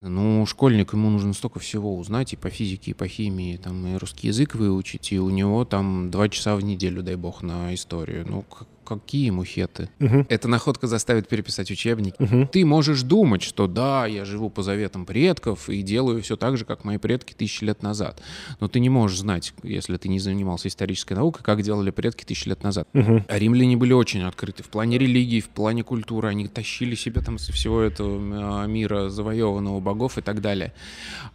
Ну, школьник, ему нужно столько всего узнать и по физике, и по химии, там, и русский язык выучить, и у него там два часа в неделю, дай бог, на историю. Ну, какие мухеты. Угу. Эта находка заставит переписать учебник. Угу. Ты можешь думать, что да, я живу по заветам предков и делаю все так же, как мои предки тысячи лет назад. Но ты не можешь знать, если ты не занимался исторической наукой, как делали предки тысячи лет назад. Угу. А римляне были очень открыты в плане религии, в плане культуры. Они тащили себе там со всего этого а, мира завоеванного богов и так далее.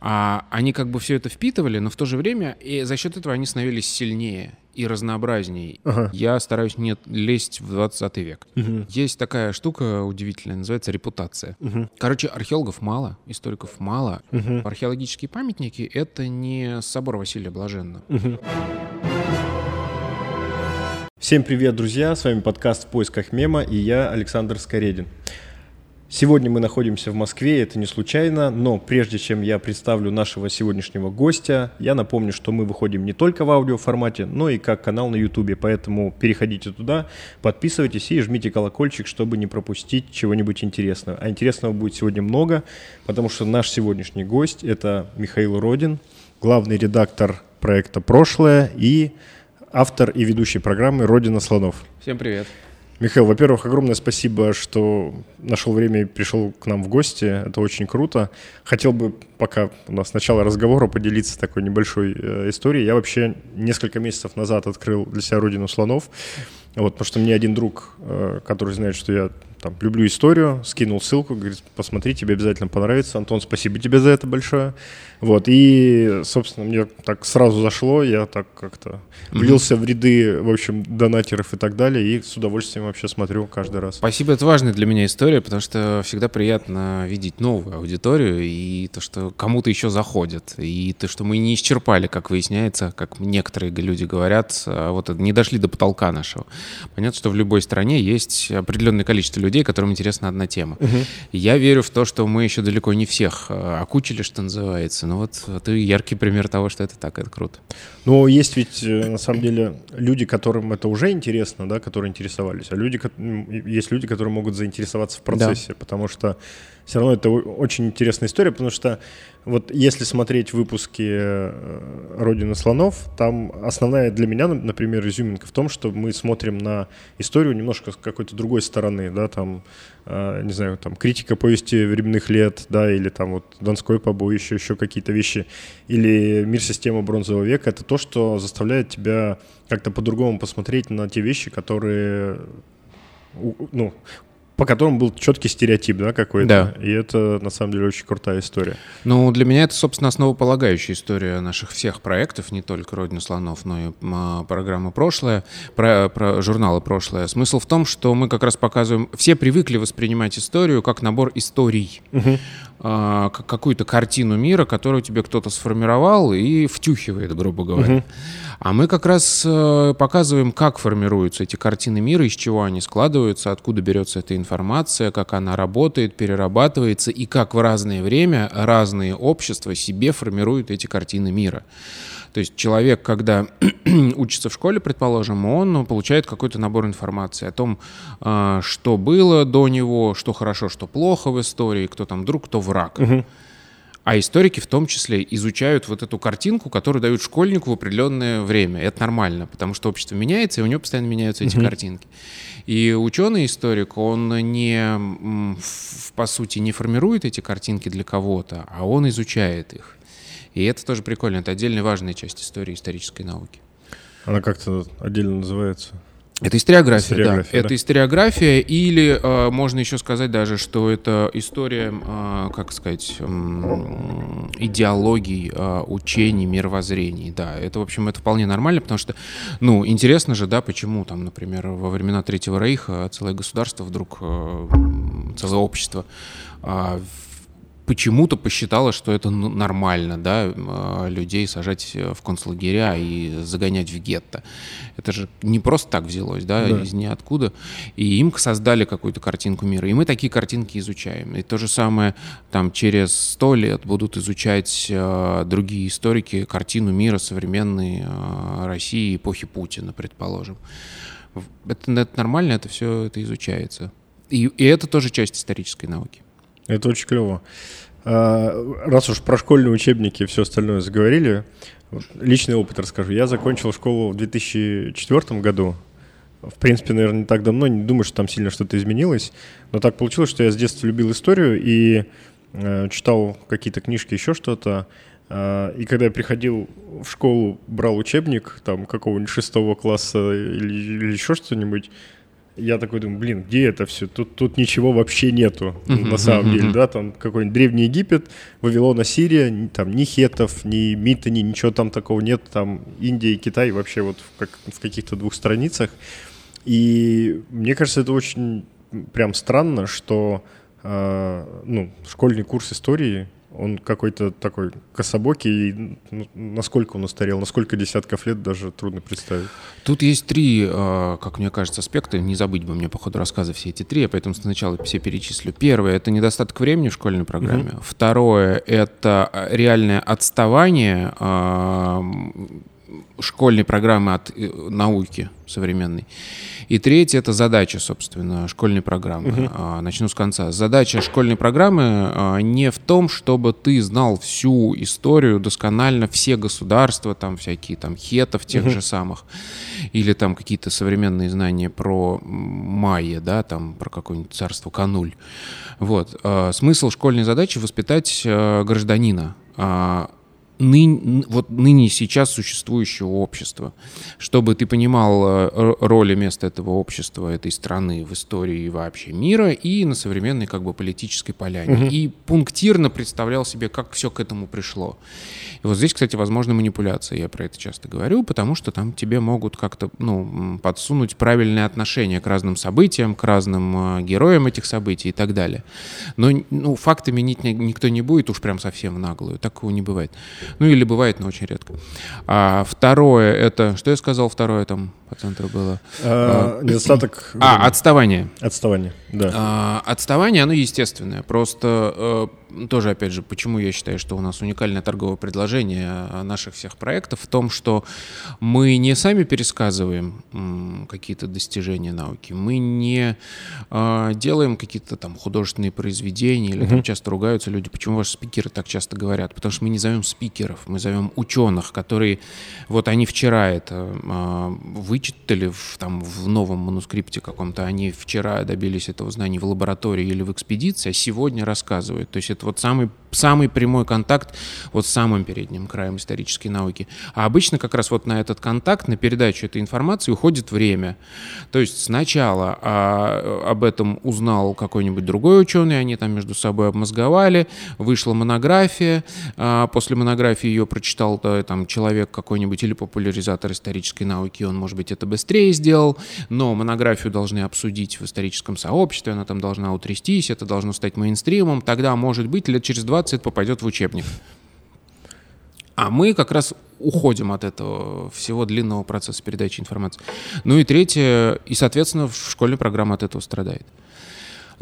А они как бы все это впитывали, но в то же время и за счет этого они становились сильнее и разнообразней. Ага. Я стараюсь не лезть в 20 век. Угу. Есть такая штука удивительная, называется репутация. Угу. Короче, археологов мало, историков мало. Угу. Археологические памятники — это не собор Василия Блаженного. Угу. Всем привет, друзья! С вами подкаст «В поисках мема» и я, Александр Скоредин. Сегодня мы находимся в Москве, это не случайно, но прежде чем я представлю нашего сегодняшнего гостя, я напомню, что мы выходим не только в аудиоформате, но и как канал на YouTube, поэтому переходите туда, подписывайтесь и жмите колокольчик, чтобы не пропустить чего-нибудь интересного. А интересного будет сегодня много, потому что наш сегодняшний гость – это Михаил Родин, главный редактор проекта «Прошлое» и автор и ведущий программы «Родина слонов». Всем привет. Михаил, во-первых, огромное спасибо, что нашел время и пришел к нам в гости. Это очень круто. Хотел бы, пока у нас начало разговора, поделиться такой небольшой э, историей. Я вообще несколько месяцев назад открыл для себя родину слонов. Вот, потому что мне один друг, э, который знает, что я там, люблю историю, скинул ссылку, говорит, посмотри, тебе обязательно понравится. Антон, спасибо тебе за это большое. Вот, и, собственно, мне так сразу зашло, я так как-то влился mm-hmm. в ряды, в общем, донатеров и так далее, и с удовольствием вообще смотрю каждый раз. Спасибо, это важная для меня история, потому что всегда приятно видеть новую аудиторию, и то, что кому-то еще заходит, и то, что мы не исчерпали, как выясняется, как некоторые люди говорят, а вот не дошли до потолка нашего. Понятно, что в любой стране есть определенное количество людей, которым интересна одна тема. Угу. Я верю в то, что мы еще далеко не всех а, окучили, что называется, ну вот ты яркий пример того, что это так, это круто. Но есть ведь, э, на самом деле, люди, которым это уже интересно, да, которые интересовались, а люди, есть люди, которые могут заинтересоваться в процессе, да. потому что все равно это очень интересная история, потому что вот если смотреть выпуски э, «Родина слонов», там основная для меня, например, изюминка в том, что мы смотрим на историю немножко с какой-то другой стороны, да, там, э, не знаю, там, критика повести временных лет, да, или там вот Донской побоище, еще какие-то вещи, или мир системы бронзового века, это то, что заставляет тебя как-то по-другому посмотреть на те вещи, которые ну, по которому был четкий стереотип, да, какой-то. Да. И это, на самом деле, очень крутая история. Ну, для меня это, собственно, основополагающая история наших всех проектов, не только «Родина слонов», но и а, программы «Прошлое», про, про журналы «Прошлое». Смысл в том, что мы как раз показываем... Все привыкли воспринимать историю как набор историй. Угу. А, какую-то картину мира, которую тебе кто-то сформировал и втюхивает, грубо говоря. Угу. А мы как раз э, показываем, как формируются эти картины мира, из чего они складываются, откуда берется эта информация, как она работает, перерабатывается и как в разное время разные общества себе формируют эти картины мира. То есть человек, когда учится в школе, предположим, он получает какой-то набор информации о том, э, что было до него, что хорошо, что плохо в истории, кто там друг, кто враг. Угу. А историки в том числе изучают вот эту картинку, которую дают школьнику в определенное время. Это нормально, потому что общество меняется, и у него постоянно меняются эти mm-hmm. картинки. И ученый-историк, он не, по сути, не формирует эти картинки для кого-то, а он изучает их. И это тоже прикольно. Это отдельная важная часть истории исторической науки. Она как-то отдельно называется? Это историография, историография да. да. Это историография, или э, можно еще сказать даже, что это история, э, как сказать, э, идеологий, э, учений, мировоззрений. Да, это, в общем, это вполне нормально, потому что, ну, интересно же, да, почему там, например, во времена Третьего Рейха целое государство вдруг, э, целое общество э, почему-то посчитала, что это нормально, да, а, людей сажать э, в концлагеря и загонять в гетто. Это же не просто так взялось, да, да. из ниоткуда. И им создали какую-то картинку мира. И мы такие картинки изучаем. И то же самое там через сто лет будут изучать э, другие историки картину мира современной э, России эпохи Путина, предположим. Это, это нормально, это все это изучается. И, и это тоже часть исторической науки. Это очень клево. А, раз уж про школьные учебники и все остальное заговорили, личный опыт расскажу. Я закончил школу в 2004 году. В принципе, наверное, не так давно, не думаю, что там сильно что-то изменилось. Но так получилось, что я с детства любил историю и э, читал какие-то книжки, еще что-то. Э, и когда я приходил в школу, брал учебник там какого-нибудь шестого класса или, или еще что-нибудь, я такой думаю, блин, где это все? Тут, тут ничего вообще нету, uh-huh, на самом uh-huh. деле, да, там какой-нибудь Древний Египет, Вавилон, Ассирия, там ни хетов, ни митани, ничего там такого нет, там Индия и Китай вообще вот в, как, в каких-то двух страницах. И мне кажется, это очень прям странно, что э, ну, школьный курс истории он какой-то такой кособокий, ну, насколько он устарел, на сколько десятков лет даже трудно представить. Тут есть три, а, как мне кажется, аспекта, не забыть бы мне по ходу рассказа все эти три, я поэтому сначала все перечислю. Первое — это недостаток времени в школьной программе. Угу. Второе — это реальное отставание школьной программы от э, науки современной. И третье — это задача, собственно, школьной программы. Uh-huh. Начну с конца. Задача школьной программы а, не в том, чтобы ты знал всю историю досконально, все государства, там всякие там хетов тех uh-huh. же самых, или там какие-то современные знания про майя, да, там про какое-нибудь царство Кануль. Вот. А, смысл школьной задачи — воспитать гражданина, ны, вот ныне сейчас существующего общества, чтобы ты понимал э, роль и место этого общества, этой страны в истории вообще мира и на современной как бы политической поляне. Угу. И пунктирно представлял себе, как все к этому пришло. И вот здесь, кстати, возможно манипуляция, я про это часто говорю, потому что там тебе могут как-то ну, подсунуть правильное отношение к разным событиям, к разным э, героям этих событий и так далее. Но ну, факты менить никто не будет уж прям совсем в наглую, такого не бывает. Ну или бывает, но очень редко. А второе это, что я сказал, второе там по центру было? А, а, недостаток... А, отставание. Отставание, да. А, отставание, оно естественное. Просто э, тоже, опять же, почему я считаю, что у нас уникальное торговое предложение наших всех проектов в том, что мы не сами пересказываем какие-то достижения науки, мы не э, делаем какие-то там художественные произведения, или там часто ругаются люди, почему ваши спикеры так часто говорят, потому что мы не зовем спикеров, мы зовем ученых, которые, вот они вчера это вы вычитали в, там, в новом манускрипте каком-то, они вчера добились этого знания в лаборатории или в экспедиции, а сегодня рассказывают. То есть это вот самый, самый прямой контакт вот с самым передним краем исторической науки. А обычно как раз вот на этот контакт, на передачу этой информации уходит время. То есть сначала а, об этом узнал какой-нибудь другой ученый, они там между собой обмозговали, вышла монография, а после монографии ее прочитал да, там человек какой-нибудь или популяризатор исторической науки, он, может быть, это быстрее сделал, но монографию должны обсудить в историческом сообществе, она там должна утрястись, это должно стать мейнстримом, тогда, может быть, лет через 20 это попадет в учебник. А мы как раз уходим от этого всего длинного процесса передачи информации. Ну и третье, и, соответственно, школьная программа от этого страдает.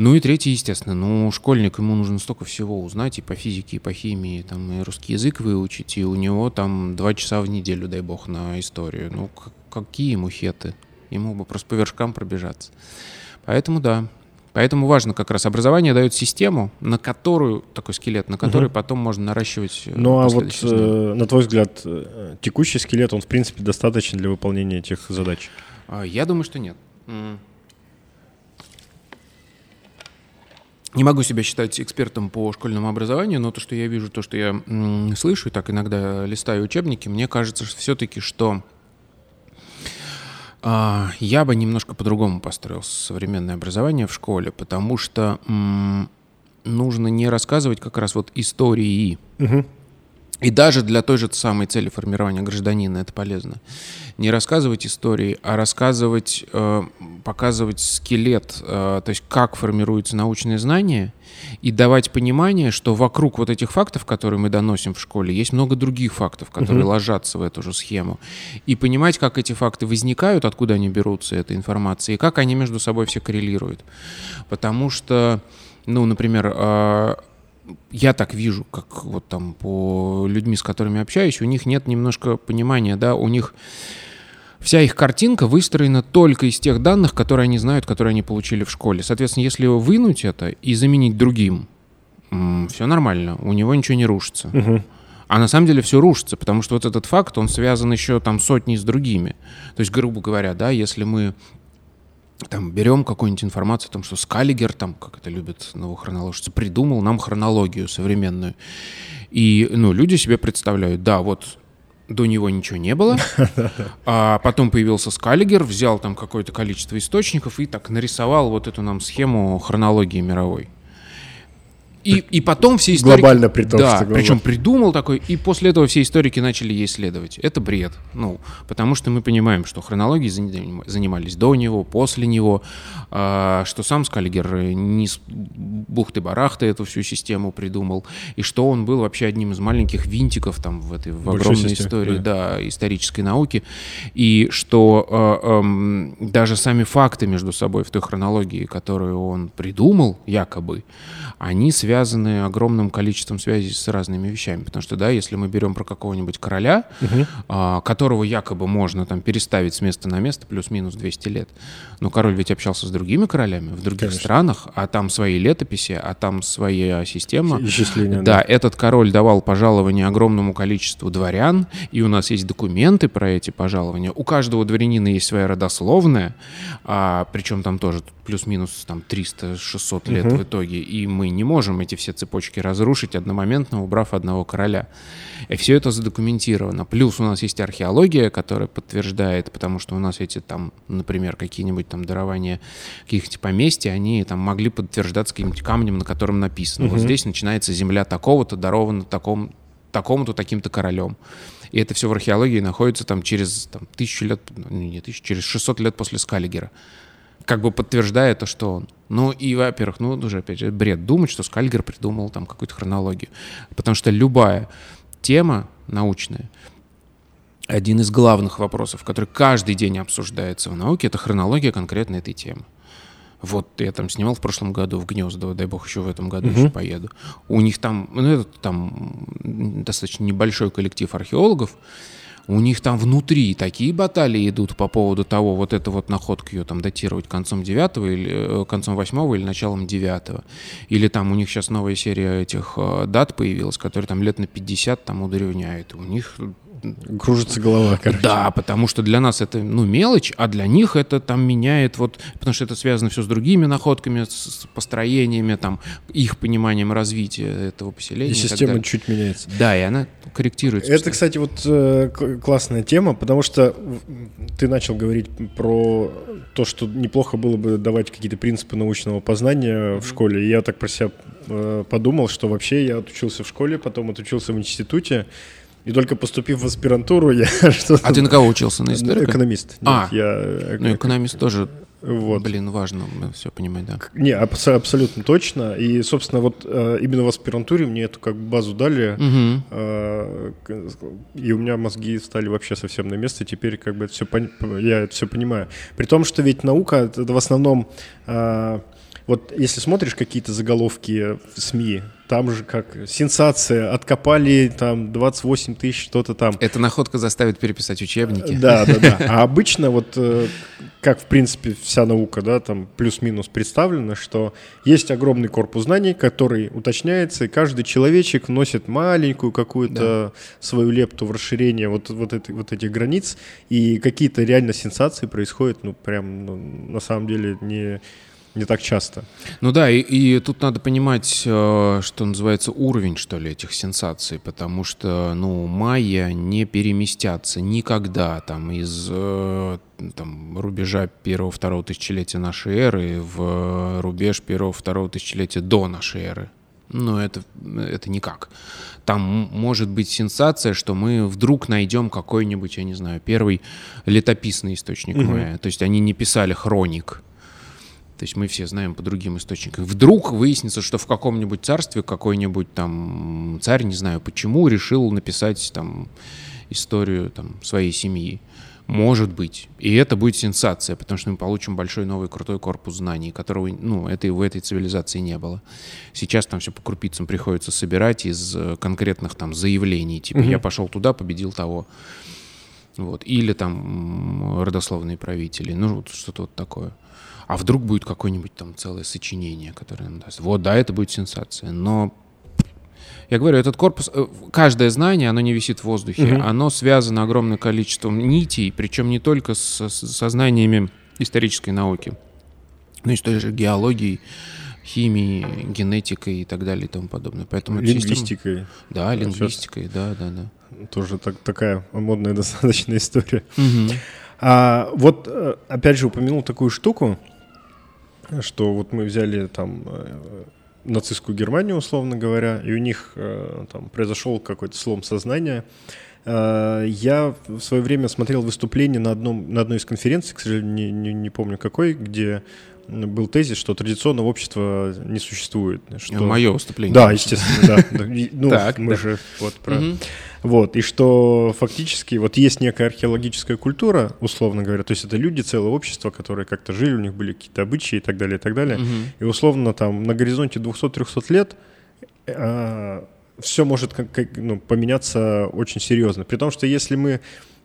Ну и третье, естественно, ну, школьник, ему нужно столько всего узнать и по физике, и по химии, там, и русский язык выучить, и у него там два часа в неделю, дай бог, на историю. Ну, какие ему хеты? Ему бы просто по вершкам пробежаться. Поэтому да. Поэтому важно как раз образование дает систему, на которую, такой скелет, на который угу. потом можно наращивать э, Ну а вот, э, на твой взгляд, э, текущий скелет, он в принципе достаточен для выполнения этих задач? А, я думаю, что нет. Не могу себя считать экспертом по школьному образованию, но то, что я вижу, то, что я слышу, и так иногда листаю учебники, мне кажется что все-таки, что а, я бы немножко по-другому построил современное образование в школе, потому что нужно не рассказывать как раз вот истории. Угу. И даже для той же самой цели формирования гражданина это полезно. Не рассказывать истории, а рассказывать, э, показывать скелет, э, то есть как формируются научные знания, и давать понимание, что вокруг вот этих фактов, которые мы доносим в школе, есть много других фактов, которые угу. ложатся в эту же схему. И понимать, как эти факты возникают, откуда они берутся, эта информация, и как они между собой все коррелируют. Потому что, ну, например, э, я так вижу, как вот там по людьми, с которыми общаюсь, у них нет немножко понимания, да, у них вся их картинка выстроена только из тех данных, которые они знают, которые они получили в школе. Соответственно, если вынуть это и заменить другим, все нормально, у него ничего не рушится. Мгм. А на самом деле все рушится, потому что вот этот факт, он связан еще там сотней с другими. То есть, грубо говоря, да, если мы там берем какую-нибудь информацию о том, что Скаллигер, там, как это любят новохроноложцы, придумал нам хронологию современную. И, ну, люди себе представляют, да, вот до него ничего не было, а потом появился Скаллигер, взял там какое-то количество источников и так нарисовал вот эту нам схему хронологии мировой. И, и потом все историки... Глобально при том, да, что глобально. причем придумал такой, и после этого все историки начали ей следовать. Это бред. Ну, потому что мы понимаем, что хронологией заним- занимались до него, после него, а, что сам Скаллигер не с бухты-барахты эту всю систему придумал, и что он был вообще одним из маленьких винтиков там в этой в Большой огромной системе, истории да. исторической науки, и что э, эм, даже сами факты между собой в той хронологии, которую он придумал, якобы, они связаны огромным количеством связей с разными вещами. Потому что, да, если мы берем про какого-нибудь короля, а, которого якобы можно там переставить с места на место плюс-минус 200 лет, но король ведь общался с другими королями в других Конечно. странах, а там свои летописи, а там своя система. Исчисления, Да, этот король давал пожалования огромному количеству дворян, и у нас есть документы про эти пожалования. У каждого дворянина есть своя родословная, а, причем там тоже плюс-минус там 300-600 лет в итоге, и мы не можем эти все цепочки разрушить одномоментно, убрав одного короля. И все это задокументировано. Плюс у нас есть археология, которая подтверждает, потому что у нас эти там, например, какие-нибудь там дарования каких-то поместья, они там могли подтверждаться каким-нибудь камнем, на котором написано. Вот здесь начинается земля такого-то, дарована таком, такому-то, таким-то королем. И это все в археологии находится там через там, тысячу лет, ну, не тысячу, через 600 лет после Скаллигера. Как бы подтверждая то, что он. Ну и, во-первых, ну уже опять же бред думать, что Скальгер придумал там какую-то хронологию. Потому что любая тема научная, один из главных вопросов, который каждый день обсуждается в науке, это хронология конкретно этой темы. Вот я там снимал в прошлом году в Гнездово, дай бог еще в этом году еще поеду. У них там, ну это там достаточно небольшой коллектив археологов, у них там внутри такие баталии идут по поводу того, вот эту вот находку ее там датировать концом 9 или э, концом 8 или началом 9. Или там у них сейчас новая серия этих э, дат появилась, которые там лет на 50 там удревняют. У них Кружится голова, короче. да, потому что для нас это, ну, мелочь, а для них это там меняет вот, потому что это связано все с другими находками, с, построениями, там, их пониманием развития этого поселения. И и система далее. чуть меняется. Да, и она корректируется. Это, кстати, вот э, классная тема, потому что ты начал говорить про то, что неплохо было бы давать какие-то принципы научного познания в школе. И я так про себя э, подумал, что вообще я отучился в школе, потом отучился в институте, и только поступив в аспирантуру, я что-то... А ты на кого учился? На историка? Экономист. Нет, А, я... Ну, экономист тоже, Вот. блин, важно все понимать, да. Не, абс- абсолютно точно. И, собственно, вот э, именно в аспирантуре мне эту как бы базу дали, э, к- и у меня мозги стали вообще совсем на место. Теперь как бы это все я это все понимаю. При том, что ведь наука это в основном э, вот если смотришь какие-то заголовки в СМИ, там же как сенсация, откопали там 28 тысяч, что-то там. Эта находка заставит переписать учебники. Да, да, да. А обычно вот э, как в принципе вся наука, да, там плюс-минус представлена, что есть огромный корпус знаний, который уточняется, и каждый человечек вносит маленькую какую-то свою лепту в расширение вот, вот, этой- вот этих границ, и какие-то реально сенсации происходят, ну, прям, ну, на самом деле, не, не так часто. Ну да, и, и тут надо понимать, э, что называется, уровень, что ли, этих сенсаций, потому что, ну, майя не переместятся никогда там из э, там, рубежа первого-второго тысячелетия нашей эры в рубеж первого-второго тысячелетия до нашей эры. Ну, это, это никак. Там может быть сенсация, что мы вдруг найдем какой-нибудь, я не знаю, первый летописный источник майя. То есть они не писали хроник. То есть мы все знаем по другим источникам. Вдруг выяснится, что в каком-нибудь царстве какой-нибудь там царь, не знаю почему, решил написать там историю там своей семьи. Может быть. И это будет сенсация, потому что мы получим большой новый крутой корпус знаний, которого ну, этой, в этой цивилизации не было. Сейчас там все по крупицам приходится собирать из э, конкретных там заявлений. Типа я пошел туда, победил того. Вот. Или там родословные правители. Ну, вот что-то вот такое. А вдруг будет какое-нибудь там целое сочинение, которое нам даст. Вот, да, это будет сенсация. Но Я говорю, этот корпус, э, каждое знание, оно не висит в воздухе, угу. оно связано огромным количеством нитей, причем не только с, со знаниями исторической науки, но и с той же геологией, химией, генетикой и так далее и тому подобное. Поэтому лингвистикой. Система... Да, лингвистикой, да, да, да. Тоже так, такая модная достаточно история. Угу. А вот, э, опять же, упомянул такую штуку, что вот мы взяли там э, нацистскую Германию, условно говоря, и у них э, там произошел какой-то слом сознания. Я в свое время смотрел выступление на, одном, на одной из конференций, к сожалению, не, не, не помню какой, где был тезис, что традиционного общества не существует. Что... Мое выступление. Да, естественно, да. Ну, мы же вот про... Вот, и что фактически вот есть некая археологическая культура, условно говоря, то есть это люди, целое общество, которые как-то жили, у них были какие-то обычаи и так далее, и так далее. И условно там на горизонте 200-300 лет а, все может как, как, ну, поменяться очень серьезно. При том, что если мы Э,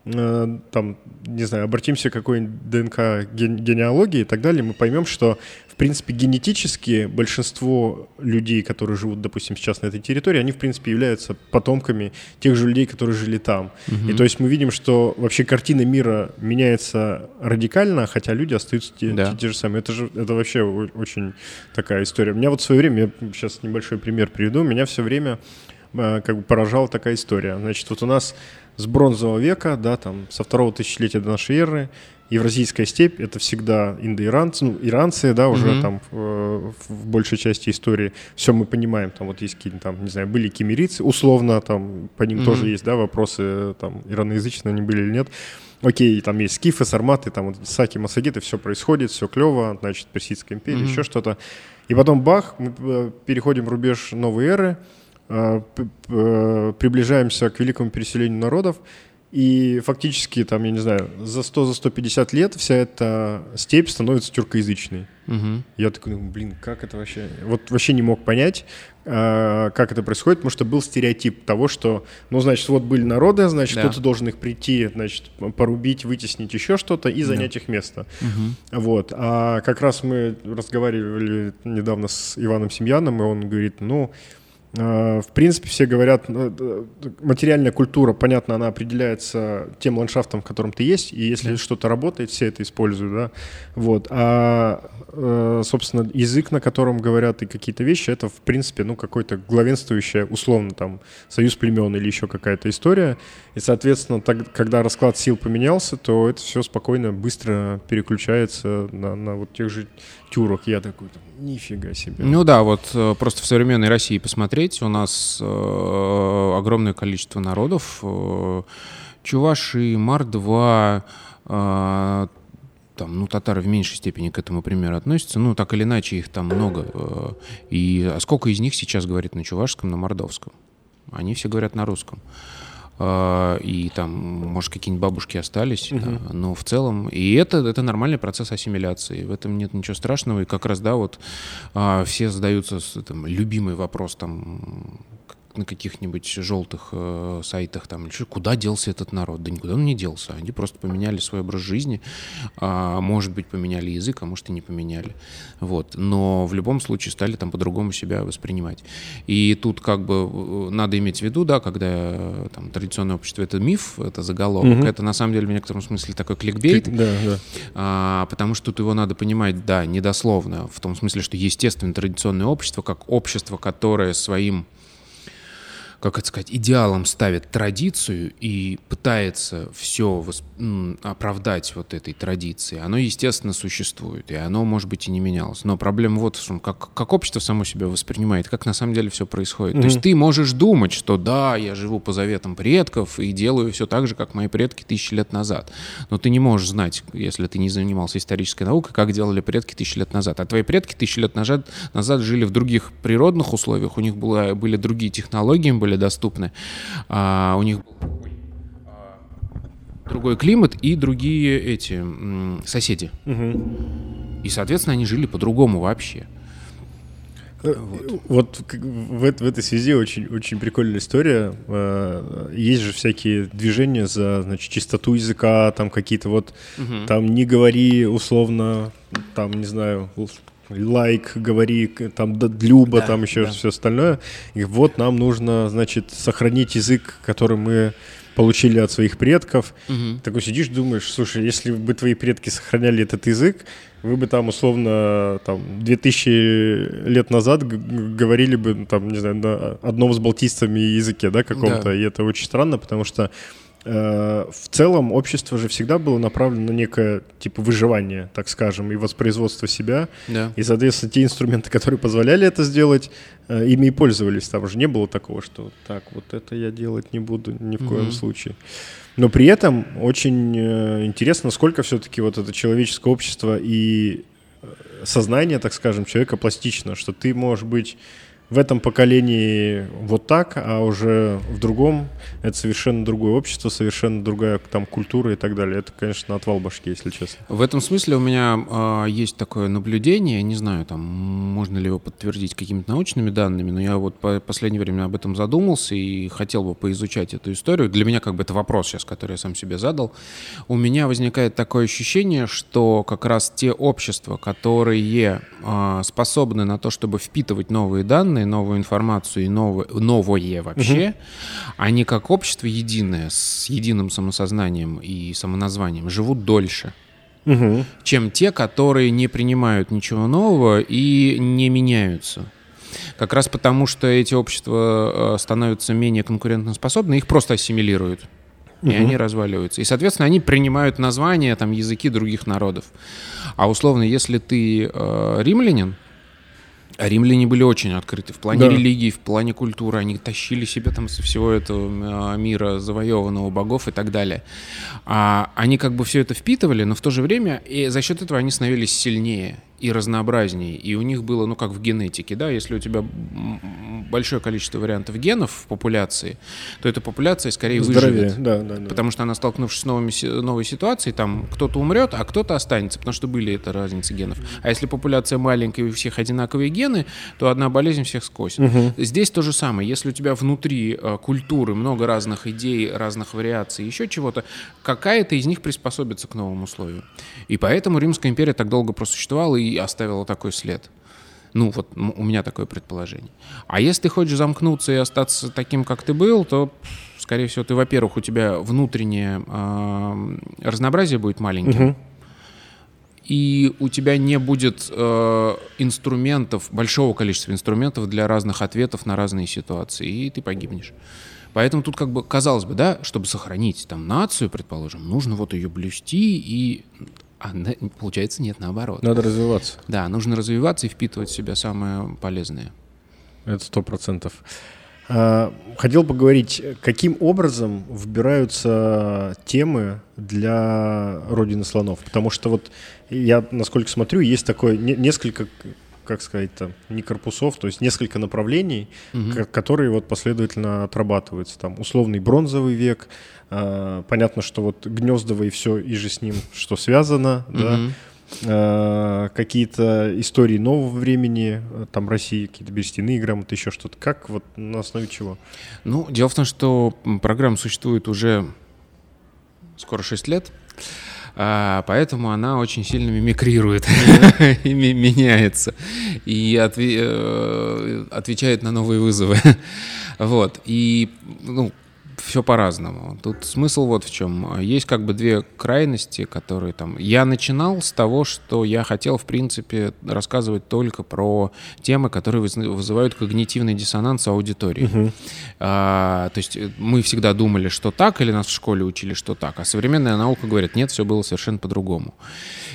там, не знаю, обратимся к какой-нибудь ДНК генеалогии и так далее, мы поймем, что, в принципе, генетически большинство людей, которые живут, допустим, сейчас на этой территории, они, в принципе, являются потомками тех же людей, которые жили там. Угу. И то есть мы видим, что вообще картина мира меняется радикально, хотя люди остаются те, да. те, те же самые. Это же это вообще очень такая история. У меня вот в свое время, я сейчас небольшой пример приведу, меня все время э, как бы поражала такая история. Значит, вот у нас с бронзового века, да, там, со второго тысячелетия до нашей эры, Евразийская степь — это всегда индоиранцы, ну, иранцы, да, уже mm-hmm. там в, в большей части истории. Все мы понимаем, там вот есть какие-то там, не знаю, были кемерийцы, условно, там по ним mm-hmm. тоже есть, да, вопросы, там, ираноязычные они были или нет. Окей, там есть скифы, сарматы, там вот саки, масагиты, все происходит, все клево, значит, Персидская империя, mm-hmm. еще что-то. И потом бах, мы э, переходим в рубеж новой эры, Э, приближаемся к великому переселению народов, и фактически, там, я не знаю, за 100-150 за лет вся эта степь становится тюркоязычной. Угу. Я такой, ну, блин, как это вообще? Вот вообще не мог понять, э, как это происходит, потому что был стереотип того, что, ну, значит, вот были народы, значит, да. кто-то должен их прийти, значит, порубить, вытеснить еще что-то и занять да. их место. Угу. Вот. А как раз мы разговаривали недавно с Иваном Семьяном, и он говорит, ну, Э, в принципе, все говорят, ну, материальная культура, понятно, она определяется тем ландшафтом, в котором ты есть, и если да. что-то работает, все это используют, да, вот. А, э, собственно, язык, на котором говорят и какие-то вещи, это, в принципе, ну, какой-то главенствующая, условно, там, союз племен или еще какая-то история, и, соответственно, так, когда расклад сил поменялся, то это все спокойно, быстро переключается на, на вот тех же тюрок. Я такой, нифига себе. Ну да, вот э, просто в современной России посмотреть, у нас э, огромное количество народов. Э, Чуваши, Мордва, э, там, ну, татары в меньшей степени к этому примеру относятся, ну, так или иначе, их там много. Э, и а сколько из них сейчас говорит на чувашском, на мордовском? Они все говорят на русском. А, и там, может, какие-нибудь бабушки остались, угу. да, но в целом, и это, это нормальный процесс ассимиляции, в этом нет ничего страшного, и как раз, да, вот а, все задаются там, любимый вопрос, там, на каких-нибудь желтых э, сайтах там, куда делся этот народ? Да никуда он не делся. Они просто поменяли свой образ жизни, а, может быть, поменяли язык, а может и не поменяли. Вот. Но в любом случае стали там по-другому себя воспринимать. И тут как бы э, надо иметь в виду, да, когда э, там, традиционное общество — это миф, это заголовок, угу. это на самом деле в некотором смысле такой кликбейт, да, да. А, потому что тут его надо понимать, да, недословно, в том смысле, что естественно традиционное общество, как общество, которое своим как это сказать, идеалом ставит традицию и пытается все оправдать вот этой традиции, оно, естественно, существует, и оно, может быть, и не менялось. Но проблема вот в том, как, как общество само себя воспринимает, как на самом деле все происходит. Mm-hmm. То есть ты можешь думать, что да, я живу по заветам предков и делаю все так же, как мои предки тысячи лет назад. Но ты не можешь знать, если ты не занимался исторической наукой, как делали предки тысячи лет назад. А твои предки тысячи лет назад, назад жили в других природных условиях, у них было, были другие технологии, им были доступны. А, у них а, другой климат и другие эти соседи. Угу. И, соответственно, они жили по-другому вообще. Э, вот, вот в, в этой связи очень, очень прикольная история. Э, есть же всякие движения за значит, чистоту языка, там какие-то вот, угу. там не говори условно, там, не знаю, лайк, говори, там, длюба, Да, там еще да. все остальное. И вот нам нужно, значит, сохранить язык, который мы получили от своих предков. Мгм. Такой сидишь, думаешь, слушай, если бы твои предки сохраняли этот язык, вы бы там условно там 2000 лет назад говорили бы там, не знаю, на одном с балтийцами языке, да, каком-то. Да. И это очень странно, потому что в целом общество же всегда было направлено на некое типа выживание, так скажем, и воспроизводство себя. Да. И, соответственно, те инструменты, которые позволяли это сделать, э, ими и пользовались. Там же не было такого, что так, вот это я делать не буду ни в коем Мгм. случае. Но при этом очень э, интересно, сколько все-таки вот это человеческое общество и э, сознание, так скажем, человека пластично, что ты можешь быть в этом поколении вот так, а уже в другом это совершенно другое общество, совершенно другая там культура и так далее. Это, конечно, отвал башки, если честно. В этом смысле у меня а, есть такое наблюдение, не знаю, там можно ли его подтвердить какими-то научными данными, но я вот по последнее время об этом задумался и хотел бы поизучать эту историю. Для меня как бы это вопрос сейчас, который я сам себе задал. У меня возникает такое ощущение, что как раз те общества, которые а, способны на то, чтобы впитывать новые данные, новую информацию и новое, новое вообще, они как общество единое, с единым самосознанием и самоназванием, живут дольше Угу. чем те, которые не принимают ничего нового и не меняются. Как раз потому, что эти общества э, становятся менее конкурентоспособны, их просто ассимилируют. И они разваливаются. И, соответственно, они принимают названия, там, языки других народов. А условно, если ты э, римлянин, а римляне были очень открыты в плане Да. религии, в плане культуры. Они тащили себе там со всего этого э, мира завоеванного богов и так далее. А они как бы все это впитывали, но в то же время и за счет этого они становились сильнее и разнообразнее. И у них было, ну как в генетике, да, если у тебя большое количество вариантов генов в популяции, то эта популяция скорее Здоровее, выживет. да, да, да. Потому что она, столкнувшись с новыми, новой ситуацией, там кто-то умрет, а кто-то останется, потому что были это разницы генов. А если популяция маленькая и у всех одинаковые гены, то одна болезнь всех скосит. Мгм. Здесь то же самое. Если у тебя внутри э, культуры много разных идей, разных вариаций, еще чего-то, какая-то из них приспособится к новым условиям. И поэтому Римская империя так долго просуществовала и оставила такой след. Ну, вот у меня такое предположение. А если ты хочешь замкнуться и остаться таким, как ты был, то, скорее всего, ты, во-первых, у тебя внутреннее э, разнообразие будет маленьким, Мгм. и у тебя не будет э, инструментов, большого количества инструментов для разных ответов на разные ситуации, и ты погибнешь. Поэтому тут как бы, казалось бы, да, чтобы сохранить там нацию, предположим, нужно вот ее блюсти, и а, получается нет, наоборот. Надо развиваться. Да, нужно развиваться и впитывать в себя самое полезное. Это сто процентов. А, Хотел поговорить, каким образом выбираются темы для Родины слонов? Потому что вот я, насколько смотрю, есть такое не- несколько, как сказать-то, не корпусов, то есть несколько направлений, ко- которые вот последовательно отрабатываются. Там условный бронзовый век, понятно, что вот гнездовый все и же с ним, что связано, да, э, какие-то истории нового времени, там России, какие-то берестяные грамоты, еще что-то. Как вот на основе чего? Ну, дело в том, что программа существует уже скоро 6 лет, а, поэтому она очень сильно мимикрирует и меняется и э, отвечает на новые вызовы. Вот. И, ну, все по-разному. Тут смысл вот в чем. Есть как бы две крайности, которые там... Я начинал с того, что я хотел, в принципе, рассказывать только про темы, которые выз- вызывают когнитивный диссонанс у аудитории. А, то есть э, мы всегда думали, что так, или нас в школе учили, что так. А современная наука говорит, нет, все было совершенно по-другому.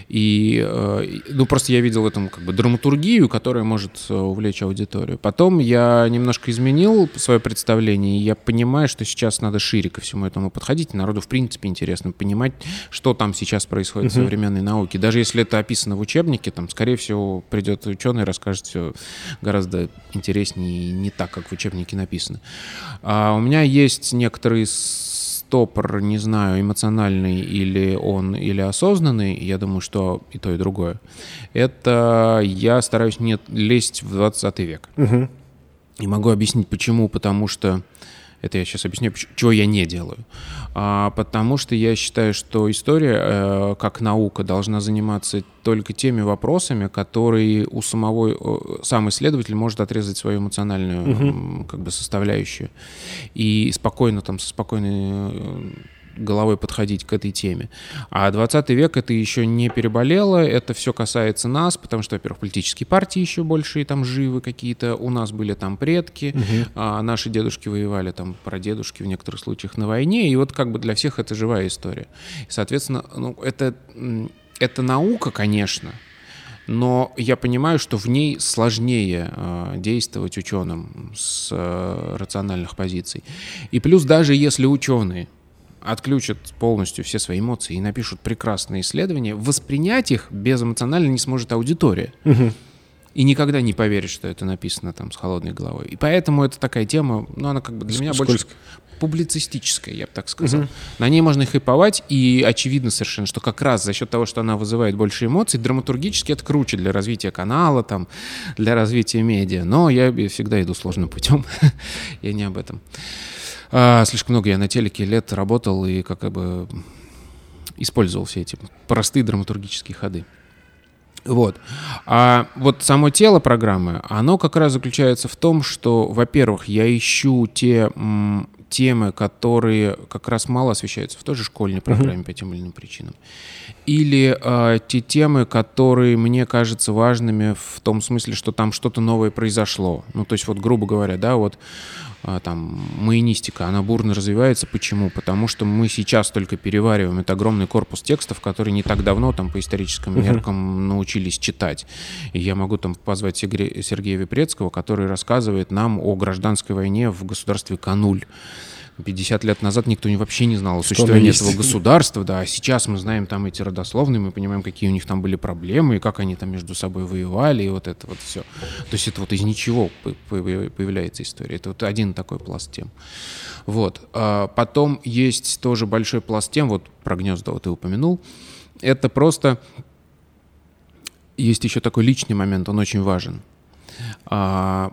И, э, и- ну, просто я видел в этом как бы драматургию, которая может э, увлечь аудиторию. Потом я немножко изменил свое представление, и я понимаю, что сейчас надо шире ко всему этому подходить. Народу, в принципе, интересно понимать, что там сейчас происходит в современной науке. Даже если это описано в учебнике, там, скорее всего, придет ученый и расскажет все гораздо интереснее и не так, как в учебнике написано. А у меня есть некоторые стопор, не знаю, эмоциональный или он, или осознанный, я думаю, что и то, и другое. Это я стараюсь не лезть в 20 век. Мгм. И могу объяснить почему. Потому что Это я сейчас объясню, чего я не делаю. А, потому что я считаю, что история, э, как наука, должна заниматься только теми вопросами, которые у самого сам исследователь может отрезать свою эмоциональную угу. как бы составляющую и спокойно там со спокойной э, головой подходить к этой теме. А 20 век это еще не переболело, это все касается нас, потому что, во-первых, политические партии еще больше и там живы какие-то, у нас были там предки, угу. а наши дедушки воевали, там прадедушки в некоторых случаях на войне, и вот как бы для всех это живая история. И, соответственно, ну, это, это наука, конечно, но я понимаю, что в ней сложнее э, действовать ученым с э, рациональных позиций. И плюс даже если ученые отключат полностью все свои эмоции и напишут прекрасные исследования, воспринять их безэмоционально не сможет аудитория. Угу. И никогда не поверит, что это написано там с холодной головой. И поэтому это такая тема, ну, она как бы для меня больше публицистическая, я бы так сказал. Угу. На ней можно хайповать, и очевидно совершенно, что как раз за счет того, что она вызывает больше эмоций, драматургически это круче для развития канала, там, для развития медиа. Но я всегда иду сложным путем. я не об этом. А, слишком много я на телеке лет работал и как бы использовал все эти простые драматургические ходы. Вот. А вот само тело программы, оно как раз заключается в том, что, во-первых, я ищу те м, темы, которые как раз мало освещаются в той же школьной программе по тем или иным причинам. Или э, те темы, которые мне кажутся важными в том смысле, что там что-то новое произошло. Ну, то есть, вот, грубо говоря, да, вот там, майонистика, она бурно развивается. Почему? Потому что мы сейчас только перевариваем этот огромный корпус текстов, которые не так давно там по историческим меркам uh-huh. научились читать. И я могу там позвать Сергея Випрецкого, который рассказывает нам о гражданской войне в государстве Кануль. 50 лет назад никто вообще не знал о существовании этого государства, да, а сейчас мы знаем там эти родословные, мы понимаем, какие у них там были проблемы, и как они там между собой воевали, и вот это вот все. То есть это вот из ничего появляется история. Это вот один такой пласт тем. Вот. А потом есть тоже большой пласт тем, вот про гнезда вот ты упомянул, это просто есть еще такой личный момент, он очень важен. А,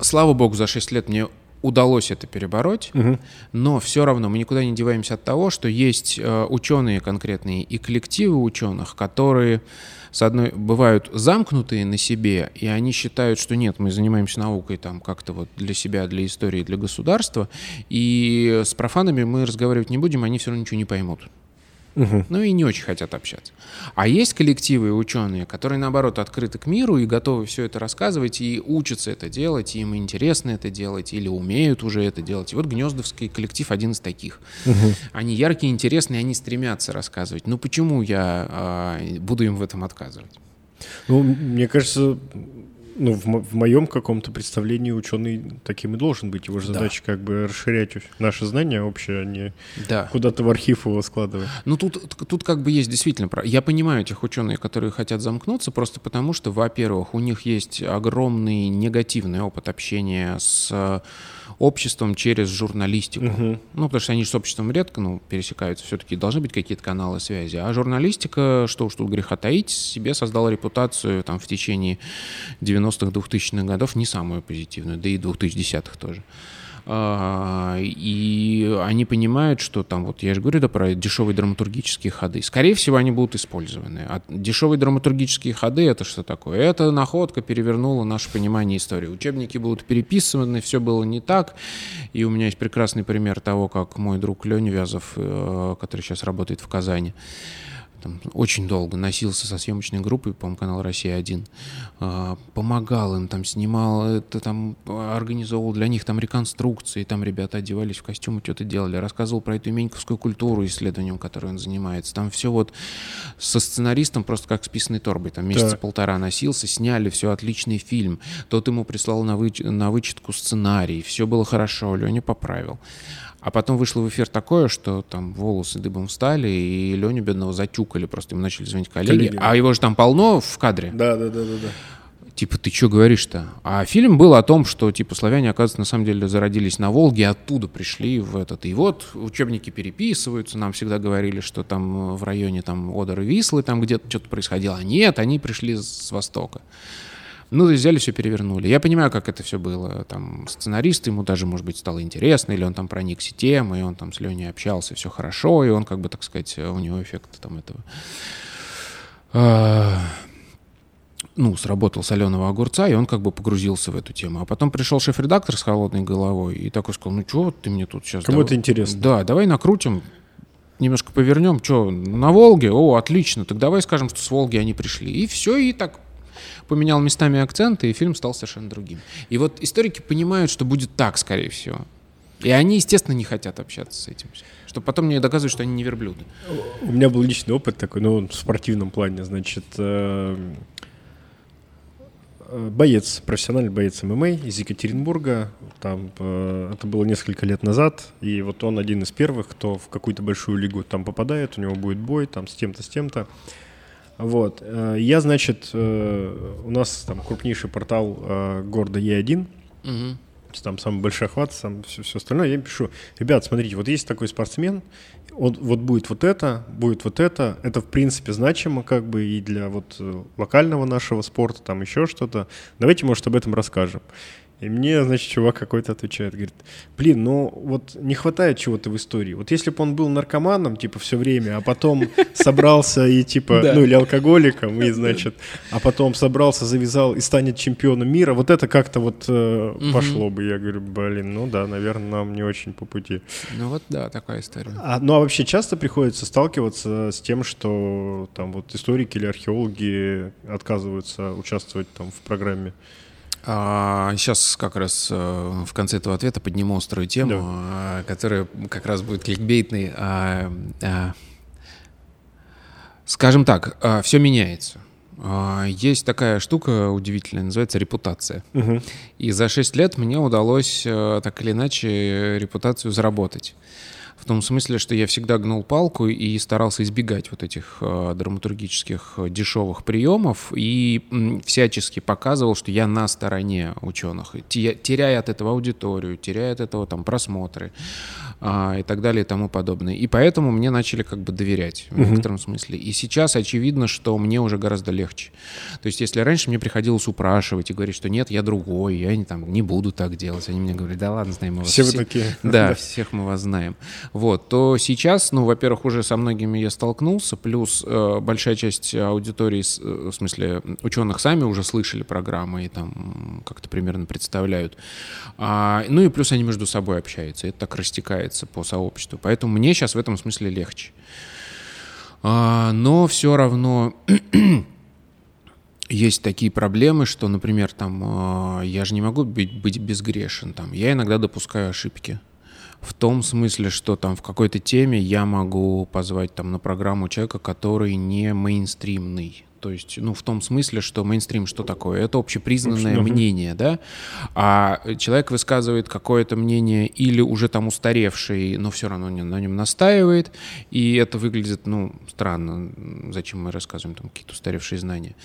слава богу, за 6 лет мне удалось это перебороть, угу. но все равно мы никуда не деваемся от того, что есть э, ученые конкретные и коллективы ученых, которые с одной бывают замкнутые на себе, и они считают, что нет, мы занимаемся наукой там как-то вот для себя, для истории, для государства, и с профанами мы разговаривать не будем, они все равно ничего не поймут. Угу. Ну и не очень хотят общаться. А есть коллективы и ученые, которые, наоборот, открыты к миру и готовы все это рассказывать, и учатся это делать, и им интересно это делать, или умеют уже это делать. И вот Гнездовский коллектив один из таких. Угу. Они яркие, интересные, они стремятся рассказывать. Ну почему я а, буду им в этом отказывать? Ну, мне кажется, ну, в, в моем каком-то представлении ученый таким и должен быть. Его же да. задача как бы расширять наши знания общее, а не да. куда-то в архив его складывать. Ну, тут, тут как бы есть действительно... Я понимаю этих ученых, которые хотят замкнуться, просто потому что, во-первых, у них есть огромный негативный опыт общения с обществом через журналистику. Угу. Ну, потому что они с обществом редко ну, пересекаются, все-таки должны быть какие-то каналы связи. А журналистика, что уж тут греха таить, себе создала репутацию там в течение 90-х, 2000-х годов не самую позитивную, да и 2010-х тоже. А, и они понимают, что там, вот я же говорю да, про дешевые драматургические ходы. Скорее всего, они будут использованы. А дешевые драматургические ходы — это что такое? Это находка перевернула наше понимание истории. Учебники будут переписаны, все было не так. И у меня есть прекрасный пример того, как мой друг Леня Вязов, э, который сейчас работает в Казани, там, очень долго носился со съемочной группой, по-моему, канал «Россия-1», а, помогал им, там, снимал, это, там, организовывал для них там реконструкции, там ребята одевались в костюмы, что-то делали, рассказывал про эту меньковскую культуру, исследованием которой он занимается. Там все вот со сценаристом просто как с писаной торбой, там месяца да. полтора носился, сняли все, отличный фильм. Тот ему прислал на, выч... на вычетку сценарий, все было хорошо, Леня поправил. А потом вышло в эфир такое, что там волосы дыбом встали, и Леню бедного затюкали, просто ему начали звонить коллеги. коллеги. А его же там полно в кадре. Да, да, да, да, да. Типа, ты что говоришь-то? А фильм был о том, что, типа, славяне, оказывается, на самом деле зародились на Волге, оттуда пришли в этот. И вот учебники переписываются, нам всегда говорили, что там в районе там Одер и Вислы там где-то что-то происходило. А нет, они пришли с Востока. Ну, взяли все перевернули. Я понимаю, как это все было. Там сценарист, ему даже, может быть, стало интересно, или он там проникся темой, и он там с Леней общался, все хорошо, и он, как бы, так сказать, у него эффект там этого а, ну, сработал соленого огурца, и он как бы погрузился в эту тему. А потом пришел шеф-редактор с холодной головой и такой сказал, ну что ты мне тут сейчас... Кому давай... это интересно. Да, давай накрутим, немножко повернем. Что, на Волге? О, отлично, так давай скажем, что с Волги они пришли. И все, и так поменял местами акценты, и фильм стал совершенно другим. И вот историки понимают, что будет так, скорее всего. И они, естественно, не хотят общаться с этим. Чтобы потом мне доказывать, что они не верблюды. У меня был личный опыт такой, ну, в спортивном плане, значит, э, Э, боец, профессиональный боец ММА из Екатеринбурга. Там, э, это было несколько лет назад, и вот он один из первых, кто в какую-то большую лигу там попадает, у него будет бой там с тем-то, с тем-то. Вот. Э, я, значит, у нас там крупнейший портал города Е1, угу там самый большой охват, сам все, все остальное, я им пишу, ребят, смотрите, вот есть такой спортсмен, он, вот будет вот это, будет вот это, это в принципе значимо как бы и для вот э, локального нашего спорта, там еще что-то, давайте, может, об этом расскажем. И мне, значит, чувак какой-то отвечает, говорит, блин, ну вот не хватает чего-то в истории. Вот если бы он был наркоманом, типа, все время, а потом собрался и, типа, ну или алкоголиком, и, значит, а потом собрался, завязал и станет чемпионом мира, вот это как-то вот э, пошло бы. Я говорю, блин, ну да, наверное, нам не очень по пути. Ну вот да, такая история. А, ну а вообще часто приходится сталкиваться с тем, что там вот историки или археологи отказываются участвовать там в программе? А, сейчас как раз э, в конце этого ответа подниму острую тему, да. А, которая как раз будет кликбейтной. А, а, скажем так, а, все меняется. А, есть такая штука удивительная, называется репутация. Угу. И за 6 лет мне удалось а, так или иначе репутацию заработать. В том смысле, что я всегда гнул палку и старался избегать вот этих э, драматургических э, дешевых приемов и м, всячески показывал, что я на стороне ученых, теряя от этого аудиторию, теряя от этого там просмотры э, и так далее и тому подобное. И поэтому мне начали как бы доверять в некотором смысле. И сейчас очевидно, что мне уже гораздо легче. То есть если раньше мне приходилось упрашивать и говорить, что нет, я другой, я не, там, не буду так делать, они мне говорят, да ладно, знаем мы вас все. Все вы такие. Да, всех мы вас знаем вот, то сейчас, ну, во-первых, уже со многими я столкнулся, плюс э, большая часть аудитории, э, в смысле ученых сами уже слышали программы и там как-то примерно представляют. А, ну и плюс они между собой общаются, это так растекается по сообществу. Поэтому мне сейчас в этом смысле легче. А, но все равно есть такие проблемы, что, например, там, э, я же не могу быть, быть безгрешен, там, я иногда допускаю ошибки в том смысле, что там в какой-то теме я могу позвать там на программу человека, который не мейнстримный. То есть, ну, в том смысле, что мейнстрим что такое? Это общепризнанное мнение, да? А человек высказывает какое-то мнение или уже там устаревший, но все равно на нем настаивает, и это выглядит, ну, странно. Зачем мы рассказываем там какие-то устаревшие знания?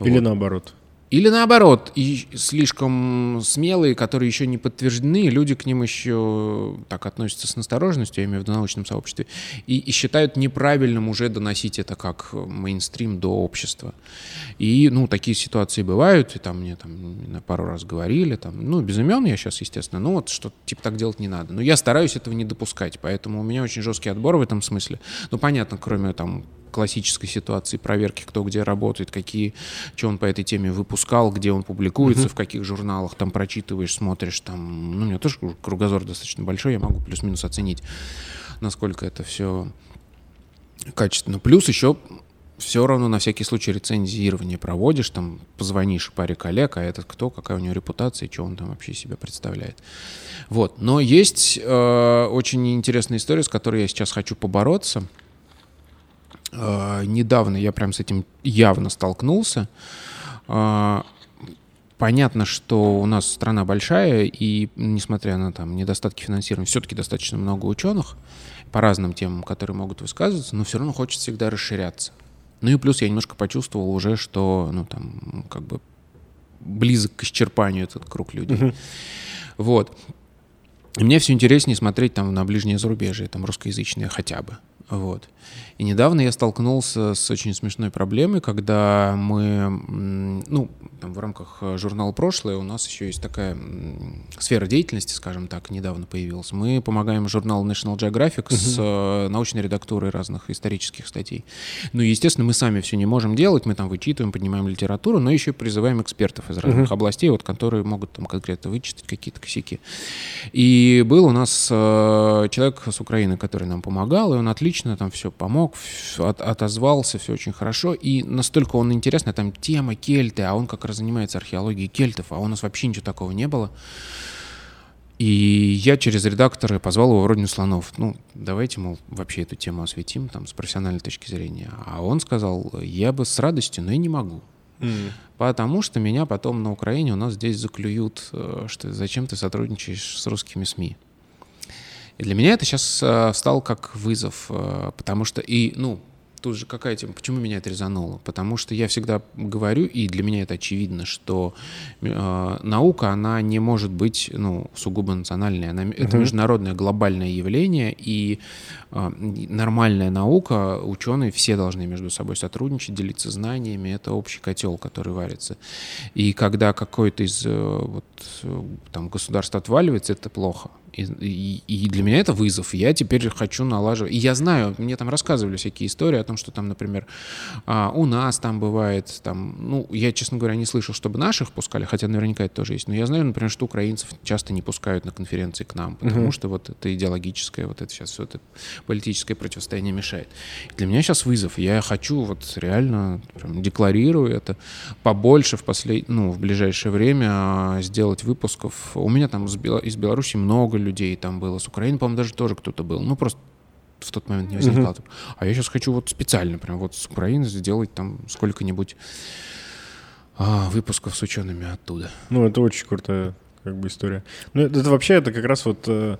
Или вот. наоборот. Или наоборот, и слишком смелые, которые еще не подтверждены, люди к ним еще так относятся с настороженностью, я имею в виду научном сообществе, и, и считают неправильным уже доносить это как мейнстрим до общества. И, ну, такие ситуации бывают, и там мне там пару раз говорили, там, ну, без имен я сейчас, естественно, ну, вот что типа так делать не надо. Но я стараюсь этого не допускать, поэтому у меня очень жесткий отбор в этом смысле. Ну, понятно, кроме там классической ситуации проверки, кто где работает, какие, что он по этой теме выпускал, где он публикуется, mm-hmm. в каких журналах, там прочитываешь, смотришь, там, ну, у меня тоже кругозор достаточно большой, я могу плюс-минус оценить, насколько это все качественно. Плюс еще все равно на всякий случай рецензирование проводишь, там позвонишь паре коллег, а этот кто, какая у него репутация, что он там вообще себя представляет. Вот. Но есть э, очень интересная история, с которой я сейчас хочу побороться – недавно я прям с этим явно столкнулся. Э, понятно, что у нас страна большая, и несмотря на там недостатки финансирования, все-таки достаточно много ученых по разным темам, которые могут высказываться, но все равно хочется всегда расширяться. Ну и плюс я немножко почувствовал уже, что, ну там, как бы близок к исчерпанию этот круг людей. Uh-huh. Вот. И мне все интереснее смотреть там на ближнее зарубежье, там русскоязычные хотя бы. Вот. И недавно я столкнулся с очень смешной проблемой, когда мы, ну, в рамках э, журнала «Прошлое» у нас еще есть такая сфера деятельности, скажем так, недавно появилась. Мы помогаем журналу National Geographic uh-huh. с э, научной редактурой разных исторических статей. Ну, естественно, мы сами все не можем делать, мы там вычитываем, поднимаем литературу, но еще призываем экспертов из разных uh-huh. областей, вот, которые могут там конкретно вычитать какие-то косяки. И был у нас э, человек с Украины, который нам помогал, и он отлично там все помог, от, отозвался, все очень хорошо. И настолько он интересный, там тема кельты, а он как раз занимается археологией кельтов, а у нас вообще ничего такого не было. И я через редактора позвал его в родину слонов. Ну, давайте, мол, вообще эту тему осветим там с профессиональной точки зрения. А он сказал, я бы с радостью, но я не могу. Mm. Потому что меня потом на Украине у нас здесь заклюют, э, что зачем ты сотрудничаешь с русскими СМИ. И для меня это сейчас э, стал как вызов, э, потому что и, ну, тут же какая тема, почему меня это резануло? Потому что я всегда говорю, и для меня это очевидно, что э, наука, она не может быть, ну, сугубо национальной. Она, uh-huh. Это международное глобальное явление, и нормальная наука, ученые все должны между собой сотрудничать, делиться знаниями, это общий котел, который варится. И когда какой-то из э, вот, э, там, государств отваливается, это плохо. И, и, для меня это вызов. Я теперь хочу налаживать. И я знаю, мне там рассказывали всякие истории о том, что там, например, а, у нас там бывает, там, ну, я, честно говоря, не слышал, чтобы наших пускали, хотя наверняка это тоже есть. Но я знаю, например, что украинцев часто не пускают на конференции к нам, потому угу. что вот это идеологическое, вот это сейчас все это политическое противостояние мешает. И для меня сейчас вызов. Я хочу вот реально прям декларирую это побольше в послед... ну, в ближайшее время а, сделать выпусков. У меня там из, Бел... из Беларуси много людей там было, с Украины, по-моему, даже тоже кто-то был. Ну, просто в тот момент не возникало. Uh-huh. А я сейчас хочу вот специально прям вот с Украины сделать там сколько-нибудь а, выпусков с учеными оттуда. Ну, это очень крутая как бы история. Ну, это, это вообще, это как раз вот Э,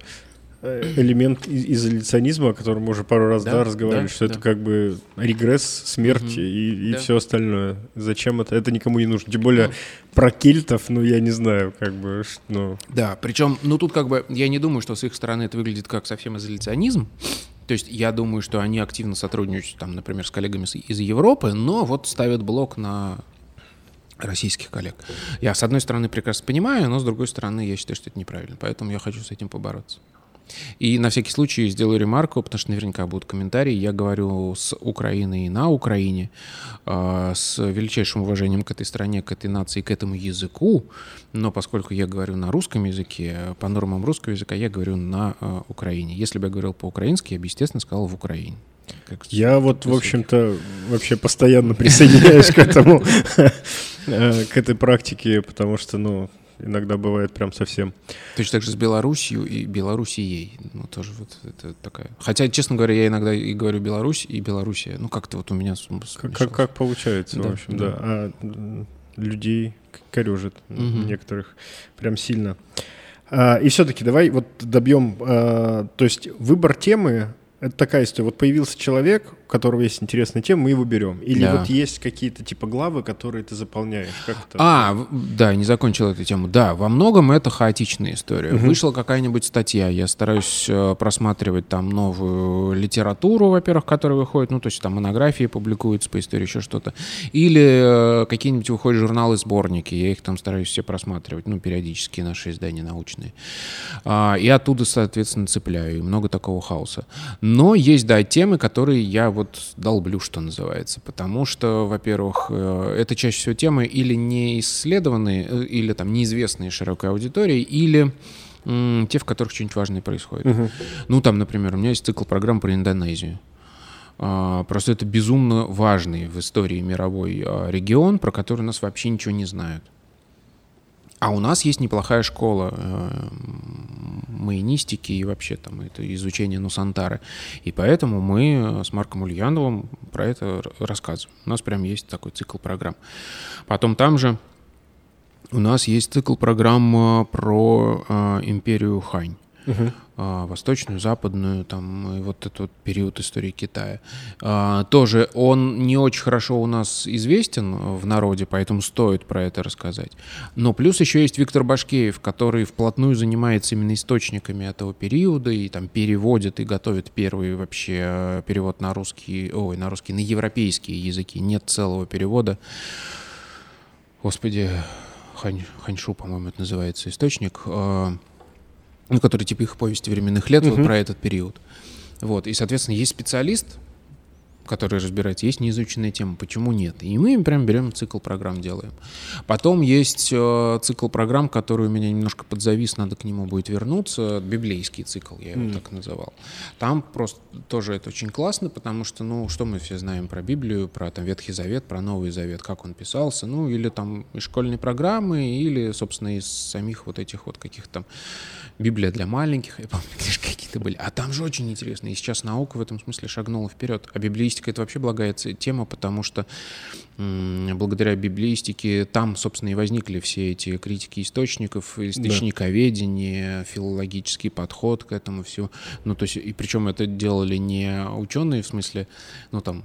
элемент изоляционизма, о котором мы уже пару раз да, да, разговаривали, да, что да. это как бы регресс, смерть угу. и, и да. все остальное. Зачем это? Это никому не нужно. Тем более ну, про кельтов, ну я не знаю, как бы, ну. Да, причем, ну тут как бы я не думаю, что с их стороны это выглядит как совсем изоляционизм. То есть я думаю, что они активно сотрудничают, там, например, с коллегами из Европы, но вот ставят блок на российских коллег. Я, с одной стороны, прекрасно понимаю, но с другой стороны, я считаю, что это неправильно. Поэтому я хочу с этим побороться. И на всякий случай сделаю ремарку, потому что наверняка будут комментарии. Я говорю с Украиной на Украине, а, с величайшим уважением к этой стране, к этой нации, к этому языку. Но поскольку я говорю на русском языке, по нормам русского языка, я говорю на а, Украине. Если бы я говорил по-украински, я бы, естественно, сказал в Украине. Как я вот, в общем-то, вообще постоянно присоединяюсь к этому, э, к этой практике, потому что, ну, иногда бывает прям совсем. Точно так же с Белоруссией и Белоруссией. Ну, тоже вот это такая... Хотя, честно говоря, я иногда и говорю Беларусь и Белоруссия. Ну, как-то вот у меня... Как, как, как получается, да, в общем, да. да. А людей корежит угу. некоторых прям сильно. А, и все-таки давай вот добьем... А, то есть выбор темы это такая история. Вот появился человек, у которого есть интересная тема, мы его берем. Или да. вот есть какие-то типа главы, которые ты заполняешь. Как это? А, да, не закончил эту тему. Да, во многом это хаотичная история. Угу. Вышла какая-нибудь статья, я стараюсь э, просматривать там новую литературу, во-первых, которая выходит, ну, то есть там монографии публикуются по истории, еще что-то. Или э, какие-нибудь выходят журналы, сборники, я их там стараюсь все просматривать, ну, периодически наши издания научные. А, и оттуда, соответственно, цепляю. И много такого хаоса. Но есть, да, темы, которые я вот долблю, что называется. Потому что, во-первых, э, это чаще всего темы или не исследованные, э, или там неизвестные широкой аудитории, или те, в которых что-нибудь важное происходит. Угу. Ну, там, например, у меня есть цикл программ про Индонезию. А, просто это безумно важный в истории мировой а, регион, про который нас вообще ничего не знают. А у нас есть неплохая школа э, майонистики и вообще там это изучение Нусантары. И поэтому мы с Марком Ульяновым про это рассказываем. У нас прям есть такой цикл программ. Потом там же у нас есть цикл программ про э, империю Хань. угу. А, восточную, западную, там, и вот этот вот период истории Китая. А, тоже он не очень хорошо у нас известен в народе, поэтому стоит про это рассказать. Но плюс еще есть Виктор Башкеев, который вплотную занимается именно источниками этого периода и там переводит и готовит первый вообще э, перевод на русский, ой, на русский, на европейские языки. Нет целого перевода. Господи, Хань, Ханьшу, по-моему, это называется источник, э, ну, который типа их повести временных лет угу. вот про этот период. Вот, и, соответственно, есть специалист, который разбирается, есть неизученная тема, почему нет. И мы прям берем цикл программ, делаем. Потом есть э, цикл программ, который у меня немножко подзавис, надо к нему будет вернуться. Библейский цикл, я его mm. так называл. Там просто тоже это очень классно, потому что, ну, что мы все знаем про Библию, про там Ветхий Завет, про Новый Завет, как он писался, ну, или там из школьной программы, или, собственно, из самих вот этих вот каких-то там Библия для маленьких, я помню, книжки какие-то были. А там же очень интересно. И сейчас наука в этом смысле шагнула вперед. А библиистика — это вообще благая тема, потому что благодаря библиистике там, собственно, и возникли все эти критики источников, источниковедение, да. филологический подход к этому всему. Ну, то есть, и причем это делали не ученые, в смысле, ну, там,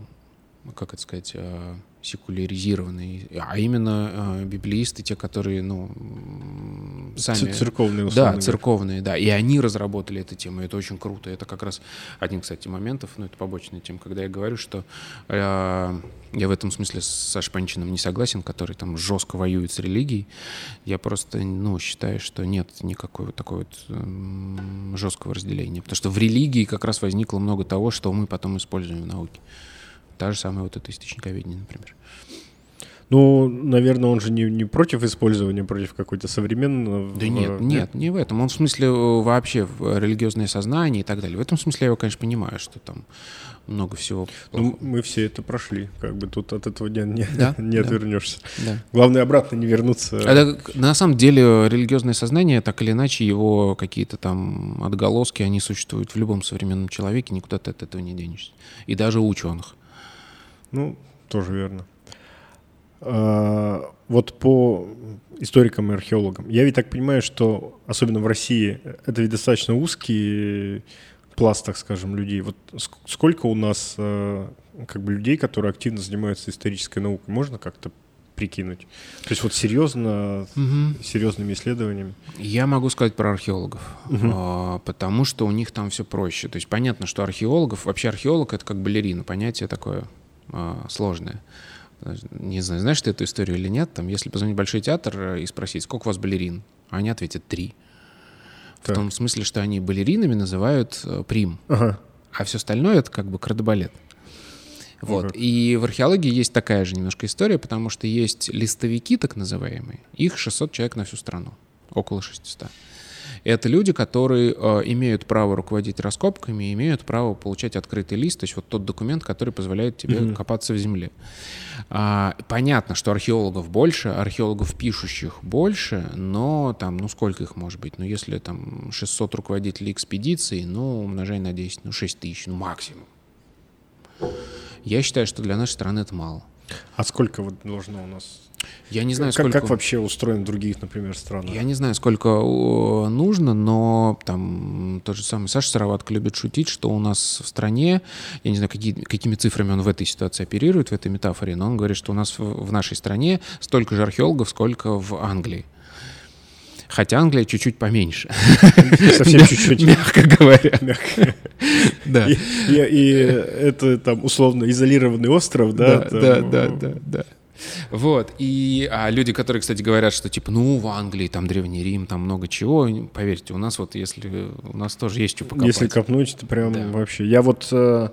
как это сказать, а, секуляризированные, а именно э, библеисты, те, которые, ну, сами... Церковные, условно Да, церковные, да. И они разработали эту тему, и это очень круто. Это как раз один, кстати, моментов, ну, это побочная тема, когда я говорю, что э, я в этом смысле с Сашей Панчиным не согласен, который там жестко воюет с религией. Я просто, ну, считаю, что нет никакой вот такой вот э, жесткого разделения. Потому что в религии как раз возникло много того, что мы потом используем в науке. Та же самая вот это источниковедение, например. Ну, наверное, он же не, не против использования, против какой-то современного... Да нет, нет, не в этом. Он в смысле э, вообще в религиозное сознание и так далее. В этом смысле я его, конечно, понимаю, что там много всего. Ну, мы все это прошли, как бы тут от этого не, не, да? не да. отвернешься. Да. Главное обратно не вернуться. Это, на самом деле религиозное сознание, так или иначе, его какие-то там отголоски, они существуют в любом современном человеке, никуда ты от этого не денешься. И даже у ученых. Ну, тоже верно. А, вот по историкам и археологам. Я ведь так понимаю, что особенно в России это ведь достаточно узкий пласт, так скажем, людей. Вот сколько у нас а, как бы людей, которые активно занимаются исторической наукой, можно как-то прикинуть? То есть вот серьезно, угу. серьезными исследованиями? Я могу сказать про археологов, угу. потому что у них там все проще. То есть понятно, что археологов, вообще археолог это как балерина, понятие такое а, сложное. Не знаю, знаешь ты эту историю или нет. Там, если позвонить в Большой театр э, и спросить, сколько у вас балерин, они ответят три. Так. В том смысле, что они балеринами называют э, прим. Ага. А все остальное это как бы кардебалет. Вот. Ага. И в археологии есть такая же немножко история, потому что есть листовики, так называемые. Их 600 человек на всю страну. Около 600. Это люди, которые э, имеют право руководить раскопками, имеют право получать открытый лист, то есть вот тот документ, который позволяет тебе mm-hmm. копаться в земле. А, понятно, что археологов больше, археологов пишущих больше, но там, ну сколько их может быть? Ну если там 600 руководителей экспедиции, ну умножай на 10, ну 6 тысяч, ну максимум. Я считаю, что для нашей страны это мало. А сколько вот должно у нас я не знаю, как, сколько... Как вообще устроен в других, например, странах? Я не знаю, сколько нужно, но там тот же самый Саша Сыроватко любит шутить, что у нас в стране, я не знаю, какие, какими цифрами он в этой ситуации оперирует, в этой метафоре, но он говорит, что у нас в, в нашей стране столько же археологов, сколько в Англии. Хотя Англия чуть-чуть поменьше. Совсем чуть-чуть. Мягко говоря. Да. И это там условно изолированный остров, да? Да, да, да, да. Вот. И а люди, которые, кстати, говорят, что типа, ну, в Англии там Древний Рим, там много чего, поверьте, у нас вот, если у нас тоже есть что покопать. Если копнуть, то прям да. вообще. Я вот э,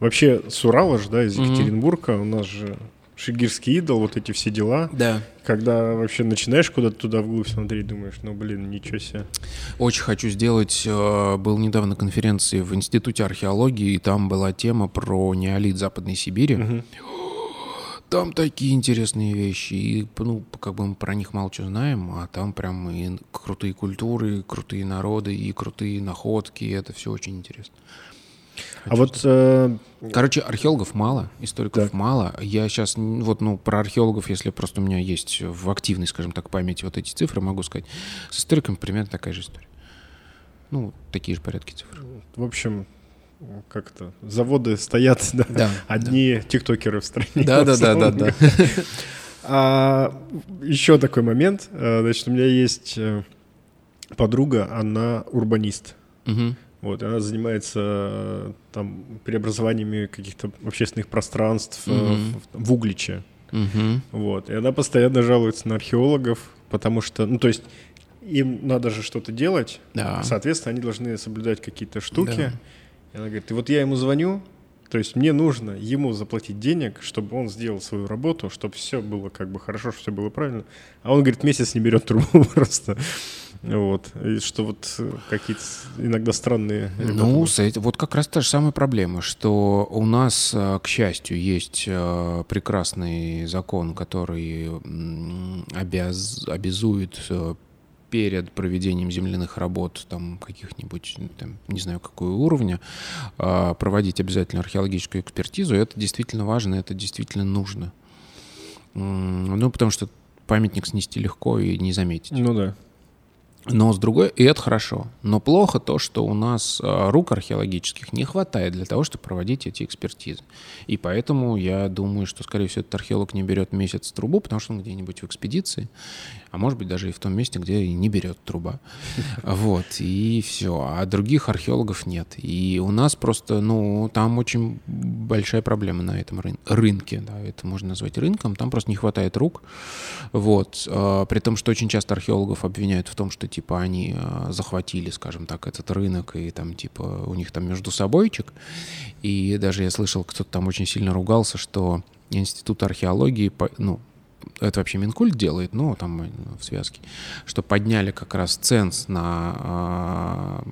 вообще с Урала же, да, из Екатеринбурга, mm-hmm. у нас же Шигирский идол, вот эти все дела. Да. Когда вообще начинаешь куда-то туда вглубь смотреть, думаешь, ну блин, ничего себе. Очень хочу сделать. Э, был недавно конференции в Институте археологии, и там была тема про неолит Западной Сибири. Угу там такие интересные вещи, и, ну, как бы мы про них мало чего знаем, а там прям и крутые культуры, и крутые народы, и крутые находки, и это все очень интересно. Хочу а вот... Э... Короче, археологов мало, историков так. мало. Я сейчас, вот, ну, про археологов, если просто у меня есть в активной, скажем так, памяти вот эти цифры, могу сказать. С историками примерно такая же история. Ну, такие же порядки цифр. В общем, как это, заводы стоят, да, да одни да. тиктокеры в стране. Да, да, да, да, да. А еще такой момент, э, значит, у меня есть э, подруга, она урбанист. Угу. Вот, она занимается э, там преобразованиями каких-то общественных пространств угу. в, в Угличе. Угу. Вот, и она постоянно жалуется на археологов, потому что, ну, то есть им надо же что-то делать, да. соответственно, они должны соблюдать какие-то штуки. Да. Она говорит, и вот я ему звоню, то есть мне нужно ему заплатить денег, чтобы он сделал свою работу, чтобы все было как бы хорошо, чтобы все было правильно. А он, говорит, месяц не берет трубу просто. Вот. И что вот какие-то иногда странные... Ну, этим, вот как раз та же самая проблема, что у нас, э, к счастью, есть э, прекрасный закон, который обяз, обязует э, перед проведением земляных работ, там каких-нибудь, там, не знаю какого уровня, а, проводить обязательно археологическую экспертизу. Это действительно важно, это действительно нужно. Ну, потому что памятник снести легко и не заметить. Ну да. Но с другой, и это хорошо. Но плохо то, что у нас а, рук археологических не хватает для того, чтобы проводить эти экспертизы. И поэтому я думаю, что, скорее всего, этот археолог не берет месяц трубу, потому что он где-нибудь в экспедиции, а может быть даже и в том месте, где не берет труба. Вот, и все. А других археологов нет. И у нас просто, ну, там очень большая проблема на этом рын рынке, да, это можно назвать рынком, там просто не хватает рук. Вот, а, при том, что очень часто археологов обвиняют в том, что типа они а, захватили, скажем так, этот рынок, и там типа у них там между собойчик. И даже я слышал, кто-то там очень сильно ругался, что Институт археологии, ну, это вообще Минкульт делает, ну, там в связке, что подняли как раз ценз на, а,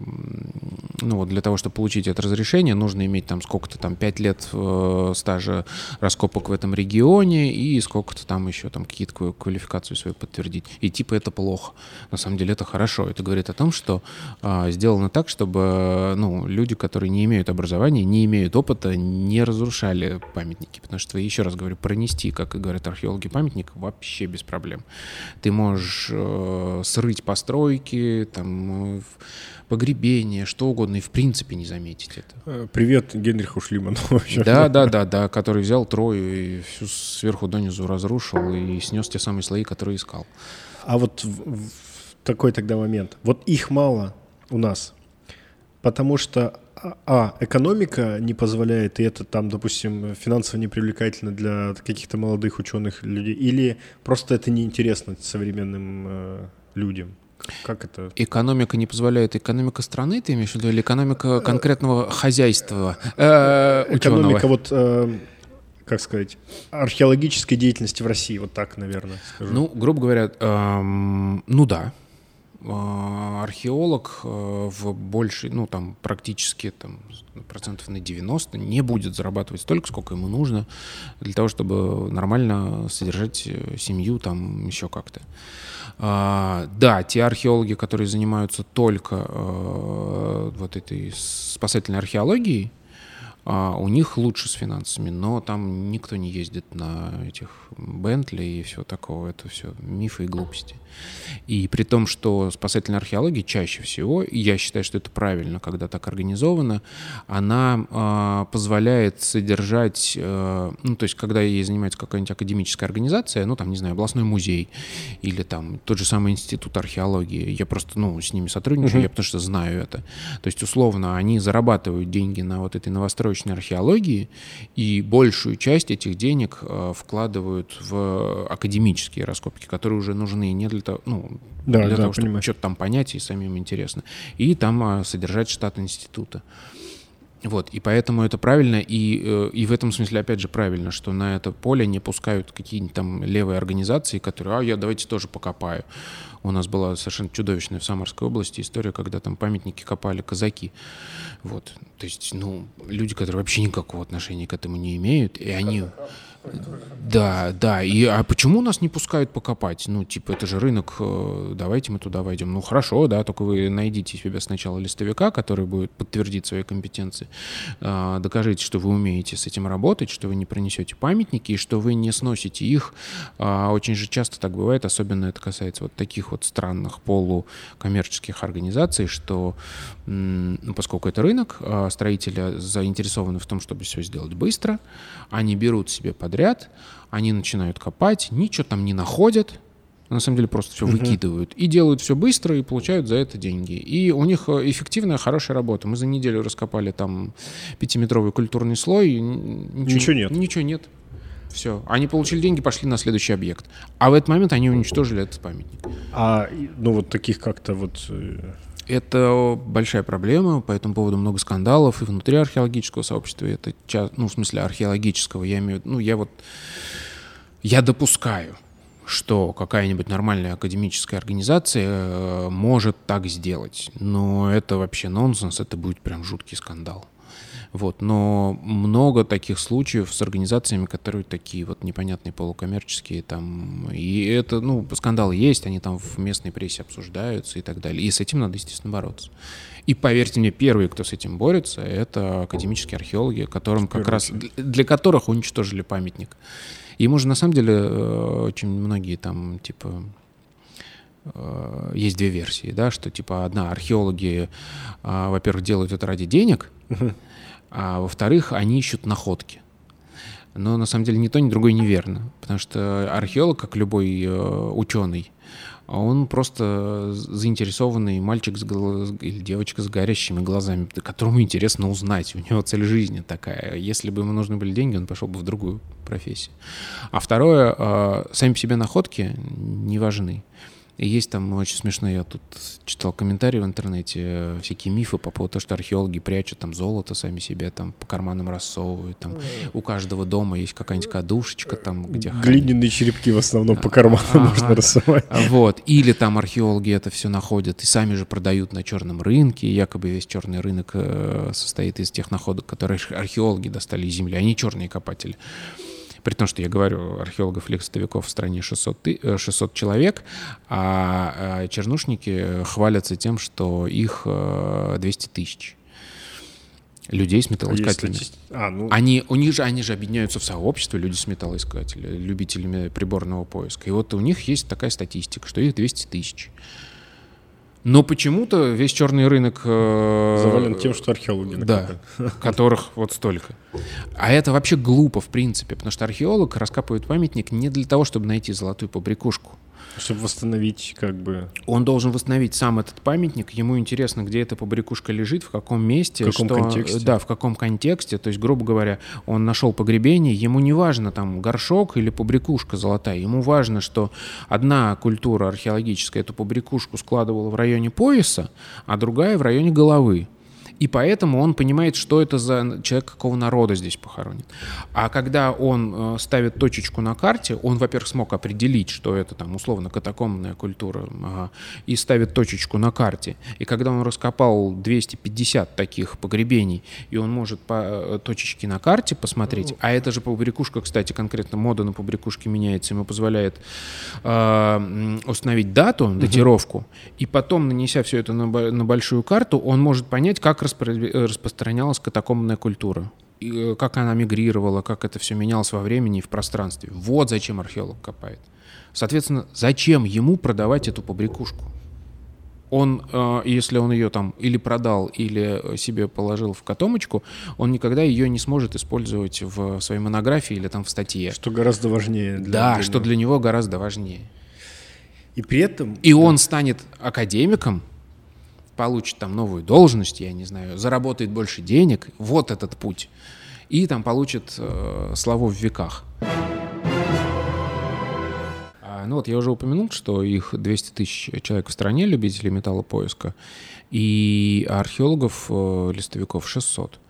ну, вот для того, чтобы получить это разрешение, нужно иметь там сколько-то там 5 лет э, стажа раскопок в этом регионе и сколько-то там еще там какие-то квалификацию свою подтвердить. И типа это плохо. На самом деле это хорошо. Это говорит о том, что а, сделано так, чтобы, ну, люди, которые не имеют образования, не имеют опыта, не разрушали памятники. Потому что, еще раз говорю, пронести, как и говорят археологи, памятник вообще без проблем. Ты можешь э, срыть постройки, там, э, погребение, что угодно, и в принципе не заметить это. Э, привет Генриху Шлиману. Да, да, да, да, который взял Трою и всю сверху донизу разрушил и снес те самые слои, которые искал. А вот в, в такой тогда момент. Вот их мало у нас, потому что а, экономика не позволяет, и это там, допустим, финансово непривлекательно для каких-то молодых ученых людей, или просто это неинтересно современным э, людям? Как это? Экономика не позволяет. Экономика страны, ты имеешь в виду, или экономика конкретного хозяйства э, Экономика вот, э, как сказать, археологической деятельности в России, вот так, наверное, скажу. Ну, грубо говоря, эм, ну да, археолог э, в большей, ну там практически там, процентов на 90 не будет зарабатывать столько, сколько ему нужно для того, чтобы нормально содержать э, семью там еще как-то. А, да, те археологи, которые занимаются только вот этой спасательной археологией, а у них лучше с финансами, но там никто не ездит на этих Бентли и все такого. Это все мифы и глупости. И при том, что спасательная археология чаще всего, и я считаю, что это правильно, когда так организовано, она э, позволяет содержать, э, ну, то есть, когда ей занимается какая-нибудь академическая организация, ну, там, не знаю, областной музей или там тот же самый институт археологии, я просто, ну, с ними сотрудничаю, uh-huh. я потому что знаю это. То есть, условно, они зарабатывают деньги на вот этой новостроечной археологии, и большую часть этих денег э, вкладывают в академические раскопки, которые уже нужны не для того, ну, да, для да, того, чтобы что-то там понять и самим интересно, и там а, содержать штат института. Вот, и поэтому это правильно, и, э, и в этом смысле, опять же, правильно, что на это поле не пускают какие-нибудь там левые организации, которые, а, я давайте тоже покопаю. У нас была совершенно чудовищная в Самарской области история, когда там памятники копали казаки. Вот, то есть, ну, люди, которые вообще никакого отношения к этому не имеют, и они... Да, да. И а почему нас не пускают покопать? Ну, типа, это же рынок, э, давайте мы туда войдем. Ну, хорошо, да, только вы найдите себе сначала листовика, который будет подтвердить свои компетенции. А, докажите, что вы умеете с этим работать, что вы не принесете памятники и что вы не сносите их. А, очень же часто так бывает, особенно это касается вот таких вот странных полукоммерческих организаций, что, ну, поскольку это рынок, а, строители заинтересованы в том, чтобы все сделать быстро, они берут себе подряд, они начинают копать, ничего там не находят, на самом деле просто все uh-huh. выкидывают и делают все быстро и получают за это деньги. И у них э, эффективная, хорошая работа. Мы за неделю раскопали там пятиметровый культурный слой. Ничего, ничего нет. Ничего нет. Все. Они получили деньги, пошли на следующий объект. А в этот момент они уничтожили этот памятник. А ну вот таких как-то вот э, это большая проблема, по этому поводу много скандалов и внутри археологического сообщества, это, ну, в смысле археологического, я имею в виду, ну, я вот, я допускаю, что какая-нибудь нормальная академическая организация э, может так сделать, но это вообще нонсенс, это будет прям жуткий скандал. Вот. Но много таких случаев с организациями, которые такие вот непонятные полукоммерческие. Там, и это, ну, скандалы есть, они там в местной прессе обсуждаются и так далее. И с этим надо, естественно, бороться. И поверьте мне, первые, кто с этим борется, это академические археологи, которым как раз, для которых уничтожили памятник. Ему же на самом деле э, очень многие там, типа, э, есть две версии, да, что типа одна археологи, а, во-первых, делают это ради денег, а во-вторых, они ищут находки. Но на самом деле ни то, ни другое неверно, потому что археолог, как любой э, ученый, он просто заинтересованный мальчик с глаз... или девочка с горящими глазами, которому интересно узнать. У него цель жизни такая. Если бы ему нужны были деньги, он пошел бы в другую профессию. А второе, э, сами по себе находки не важны. И есть там очень смешно, я тут читал комментарии в интернете, э, всякие мифы по поводу того, что археологи прячут там золото сами себе, там по карманам рассовывают, там у каждого дома есть какая-нибудь кадушечка там, где... Глиняные черепки в основном по карманам ага. можно рассовать. Вот, или там археологи это все находят и сами же продают на черном рынке, якобы весь черный рынок э, состоит из тех находок, которые археологи достали из земли, они черные копатели при том, что я говорю, археологов лексовиков в стране 600, 600 э, человек, а, а чернушники хвалятся тем, что их 200 э, тысяч людей с металлоискателями. А, ну... они, у них же, они же объединяются в сообщество, люди с металлоискателями, любителями приборного поиска. И вот у них есть такая статистика, что их 200 тысяч. Но почему-то весь черный рынок... Э, Завален тем, что археологи Да, которых вот столько. А это вообще глупо, в принципе, потому что археолог раскапывает памятник не для того, чтобы найти золотую побрякушку. Чтобы восстановить как бы... Он должен восстановить сам этот памятник. Ему интересно, где эта побрякушка лежит, в каком месте. В каком что, контексте. Да, в каком контексте. То есть, грубо говоря, он нашел погребение, ему не важно там горшок или побрякушка золотая. Ему важно, что одна культура археологическая эту побрякушку складывала в районе пояса, а другая в районе головы и поэтому он понимает, что это за человек, какого народа здесь похоронен. А когда он э, ставит точечку на карте, он, во-первых, смог определить, что это там условно катакомбная культура, и ставит точечку на карте. И когда он раскопал 250 таких погребений, и он может по э, точечке на карте посмотреть, а это же побрякушка, кстати, конкретно мода на побрякушке меняется, ему позволяет э, установить дату, датировку, и потом, нанеся все это на, на большую карту, он может понять, как распространялась катакомбная культура. И э, как она мигрировала, как это все менялось во времени и в пространстве. Вот зачем археолог копает. Соответственно, зачем ему продавать эту побрякушку? Он, э, если он ее там или продал, или себе положил в котомочку, он никогда ее не сможет использовать в своей монографии или там в статье. Что гораздо важнее. Для, да, для что него. для него гораздо важнее. И при этом... И да. он станет академиком, получит там новую должность, я не знаю, заработает больше денег, вот этот путь, и там получит э, славу в веках. А, ну вот я уже упомянул, что их 200 тысяч человек в стране, любителей металлопоиска, и археологов, э, листовиков 600.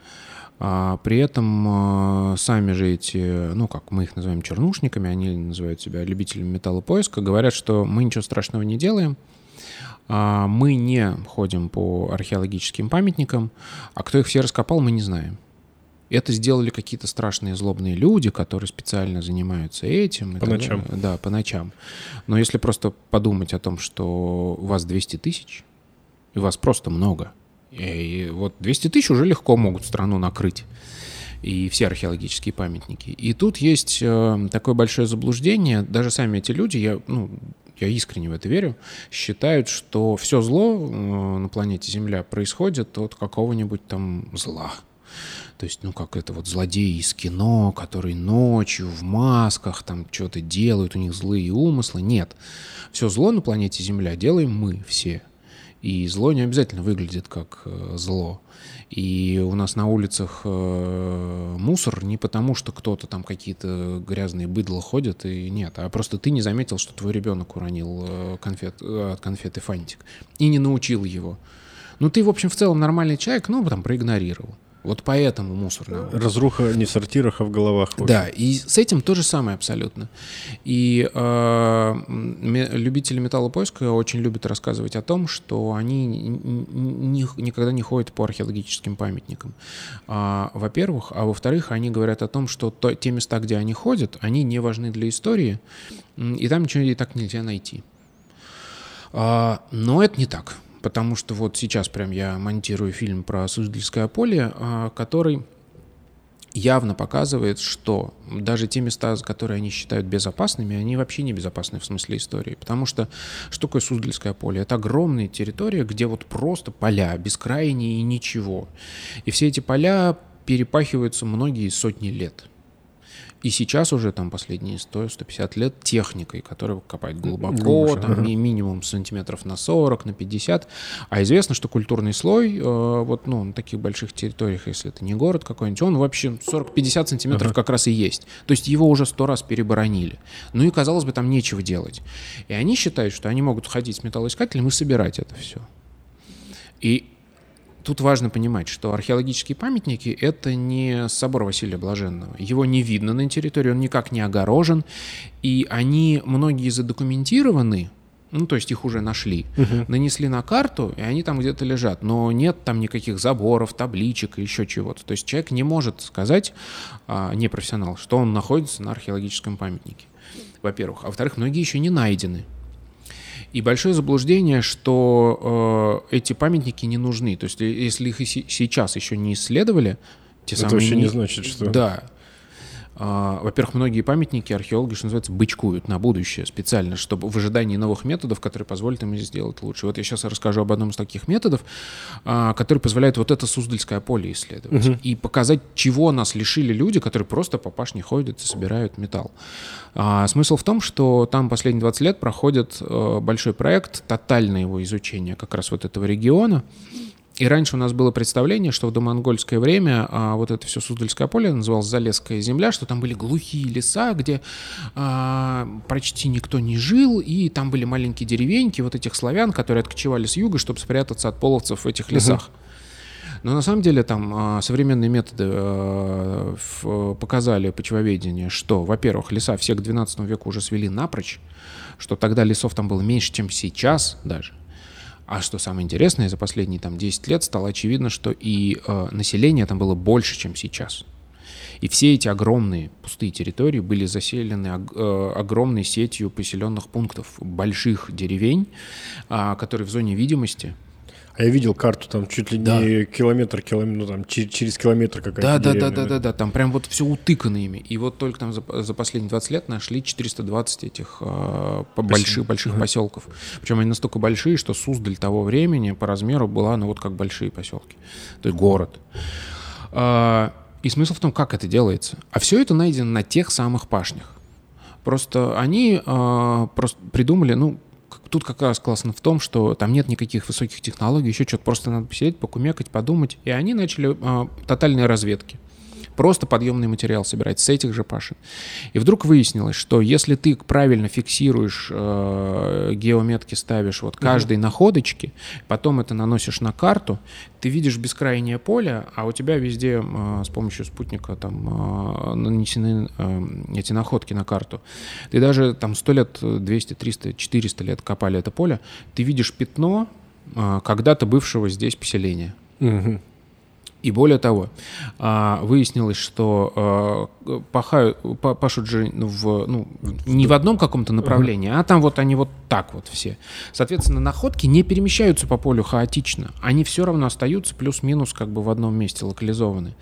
А при этом э, сами же эти, ну как мы их называем чернушниками, они называют себя любителями металлопоиска, говорят, что мы ничего страшного не делаем, мы не ходим по археологическим памятникам, а кто их все раскопал, мы не знаем. Это сделали какие-то страшные злобные люди, которые специально занимаются этим. По ночам. Далее. Да, по ночам. Но если просто подумать о том, что у вас 200 тысяч, и вас просто много, и вот 200 тысяч уже легко могут страну накрыть и все археологические памятники. И тут есть э, такое большое заблуждение. Даже сами эти люди, я, ну, я искренне в это верю, считают, что все зло э, на планете Земля происходит от какого-нибудь там зла. То есть, ну, как это вот злодеи из кино, которые ночью в масках там что-то делают, у них злые умыслы. Нет. Все зло на планете Земля делаем мы все. И зло не обязательно выглядит как э, зло. И у нас на улицах э, мусор не потому, что кто-то там какие-то грязные быдла ходят, и нет, а просто ты не заметил, что твой ребенок уронил э, конфет, от конфеты фантик и не научил его. Ну, ты, в общем, в целом нормальный человек, ну, там проигнорировал. Вот поэтому мусор. Разруха не в сортирах, а в головах. В да, и с этим то же самое абсолютно. И э, любители металлопоиска очень любят рассказывать о том, что они ни, никогда не ходят по археологическим памятникам. А, во-первых, а во-вторых, они говорят о том, что то, те места, где они ходят, они не важны для истории, и там ничего и так нельзя найти. А, но это не так потому что вот сейчас прям я монтирую фильм про Суздальское поле, а, который явно показывает, что даже те места, которые они считают безопасными, они вообще не безопасны в смысле истории. Потому что что такое Суздальское поле? Это огромная территория, где вот просто поля, бескрайние и ничего. И все эти поля перепахиваются многие сотни лет. И сейчас уже там последние 100-150 лет техникой, которая копает глубоко, Глубже, там ага. минимум сантиметров на 40, на 50. А известно, что культурный слой, э, вот ну, на таких больших территориях, если это не город какой-нибудь, он вообще 40-50 сантиметров ага. как раз и есть. То есть его уже сто раз переборонили. Ну и, казалось бы, там нечего делать. И они считают, что они могут ходить с металлоискателем и собирать это все. И Тут важно понимать, что археологические памятники — это не собор Василия Блаженного. Его не видно на территории, он никак не огорожен, и они, многие задокументированы, ну, то есть их уже нашли, угу. нанесли на карту, и они там где-то лежат, но нет там никаких заборов, табличек и еще чего-то. То есть человек не может сказать, а, не профессионал, что он находится на археологическом памятнике, во-первых. А во-вторых, многие еще не найдены. И большое заблуждение, что э, эти памятники не нужны. То есть, если их и сейчас еще не исследовали, те Это самые... вообще не значит, что... Да, во-первых, многие памятники археологи, что называется, бычкуют на будущее специально, чтобы в ожидании новых методов, которые позволят им сделать лучше. Вот я сейчас расскажу об одном из таких методов, а, который позволяет вот это Суздальское поле исследовать угу. и показать, чего нас лишили люди, которые просто по пашне ходят и собирают металл. А, смысл в том, что там последние 20 лет проходит э, большой проект, тотальное его изучение как раз вот этого региона. И раньше у нас было представление, что в домонгольское время а, вот это все Суздальское поле называлось Залесская земля, что там были глухие леса, где а, почти никто не жил, и там были маленькие деревеньки вот этих славян, которые откочевали с юга, чтобы спрятаться от половцев в этих лесах. Но на самом деле там а, современные методы а, показали почвоведение, что, во-первых, леса все к 12 веку уже свели напрочь, что тогда лесов там было меньше, чем сейчас даже. А что самое интересное, за последние там 10 лет стало очевидно, что и э, население там было больше, чем сейчас. И все эти огромные пустые территории были заселены э, огромной сетью поселенных пунктов, больших деревень, э, которые в зоне видимости а я видел карту, там чуть ли да. не километр, километр, ну там через, через километр какая-то да, да, да, да, да, да, там прям вот все утыкано ими. И вот только там за, за последние 20 лет нашли 420 этих э, больших, больших поселков. Причем они настолько большие, что Суздаль того времени по размеру была, ну вот как большие поселки. То есть город. Э, и смысл в том, как это делается. А все это найдено на тех самых пашнях. Просто они э, просто придумали, ну, тут как раз классно в том, что там нет никаких высоких технологий, еще что-то, просто надо посидеть, покумекать, подумать. И они начали э, тотальные разведки. Просто подъемный материал собирать с этих же пашин. И вдруг выяснилось, что если ты правильно фиксируешь, э, геометки ставишь вот каждой угу. находочке, потом это наносишь на карту, ты видишь бескрайнее поле, а у тебя везде э, с помощью спутника там э, нанесены э, эти находки на карту. Ты даже там 100 лет, 200, 300, 400 лет копали это поле, ты видишь пятно э, когда-то бывшего здесь поселения. Угу. И более того, а, выяснилось, что а, пахают, пашут же в, ну, не в одном каком-то направлении, а там вот они вот так вот все. Соответственно, находки не перемещаются по полю хаотично. Они все равно остаются плюс-минус как бы в одном месте локализованы.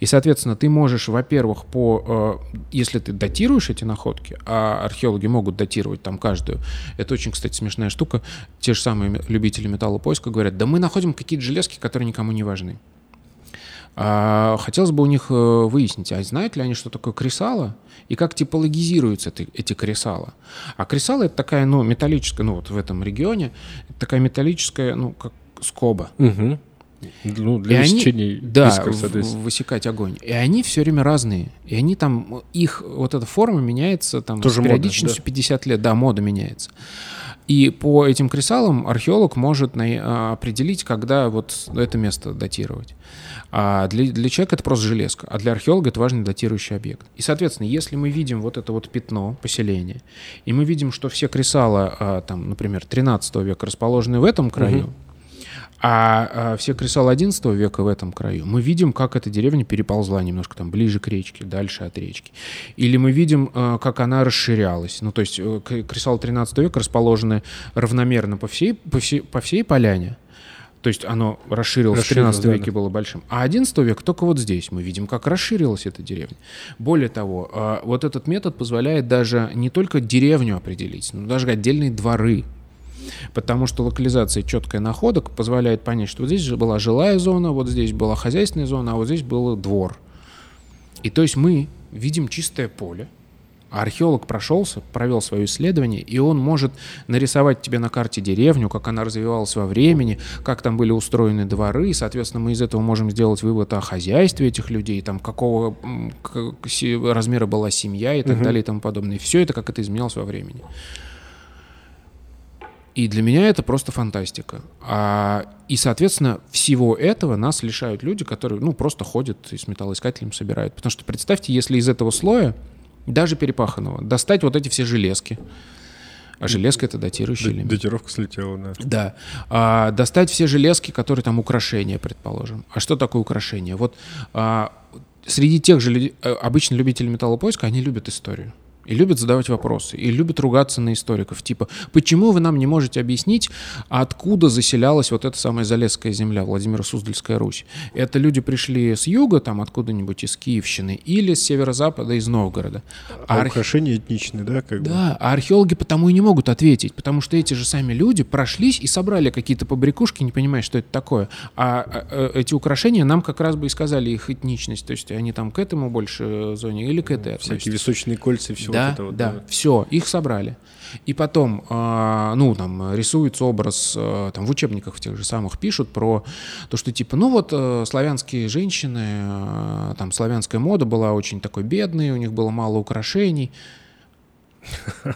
И, соответственно, ты можешь, во-первых, по, а, если ты датируешь эти находки, а археологи могут датировать там каждую, это очень, кстати, смешная штука, те же самые любители металлопоиска говорят, да мы находим какие-то железки, которые никому не важны. А хотелось бы у них э, выяснить, а знают ли они, что такое кресало и как типологизируются эти, эти кресала. А кресало — это такая, ну, металлическая, ну, вот в этом регионе, такая металлическая, ну, как скоба. Угу. Ну, для и они, да, искр, высекать огонь. И они все время разные. И они там, их вот эта форма меняется там Тоже с периодичностью мода, да? 50 лет. Да, мода меняется. И по этим кресалам археолог может на, а, определить, когда вот это место датировать. А для, для человека это просто железка, а для археолога это важный датирующий объект. И, соответственно, если мы видим вот это вот пятно поселения, и мы видим, что все кресала, а, там, например, 13 века расположены в этом краю, угу. А, а все кресала 11 века в этом краю, мы видим, как эта деревня переползла немножко там ближе к речке, дальше от речки. Или мы видим, а, как она расширялась. Ну, то есть э, кресала 13 века расположены равномерно по всей, по всей, по всей поляне. То есть оно расширилось, расширилось в 13 веке да. было большим. А 11 век только вот здесь мы видим, как расширилась эта деревня. Более того, а, вот этот метод позволяет даже не только деревню определить, но даже отдельные дворы Потому что локализация четкая находок позволяет понять, что вот здесь была жилая зона, вот здесь была хозяйственная зона, а вот здесь был двор. И то есть мы видим чистое поле, а археолог прошелся, провел свое исследование, и он может нарисовать тебе на карте деревню, как она развивалась во времени, как там были устроены дворы, и, соответственно, мы из этого можем сделать вывод о хозяйстве этих людей, там, какого размера была семья и так угу. далее и тому подобное. И все это, как это изменялось во времени. И для меня это просто фантастика. А, и, соответственно, всего этого нас лишают люди, которые, ну, просто ходят и с металлоискателем собирают. Потому что представьте, если из этого слоя, даже перепаханного, достать вот эти все железки, а железка — это датирующий элемент. Датировка слетела, да. Да. А, достать все железки, которые там украшения, предположим. А что такое украшение? Вот а, среди тех же людей, э, обычно любители металлопоиска, они любят историю. И любят задавать вопросы, и любят ругаться на историков, типа, почему вы нам не можете объяснить, откуда заселялась вот эта самая Залесская земля, Владимиро-Суздальская Русь? Это люди пришли с юга, там откуда-нибудь из Киевщины, или с северо-запада, из Новгорода. А, а украшения этничные, да? Как да, бы? а археологи потому и не могут ответить, потому что эти же сами люди прошлись и собрали какие-то побрякушки, не понимая, что это такое. А, а, а эти украшения нам как раз бы и сказали их этничность, то есть они там к этому больше зоне или к этой Всякие височные кольца и все да, вот это вот. Да, да, все, их собрали. И потом, э, ну, там, рисуется образ, э, там, в учебниках в тех же самых пишут про то, что, типа, ну, вот, э, славянские женщины, э, там, славянская мода была очень такой бедной, у них было мало украшений.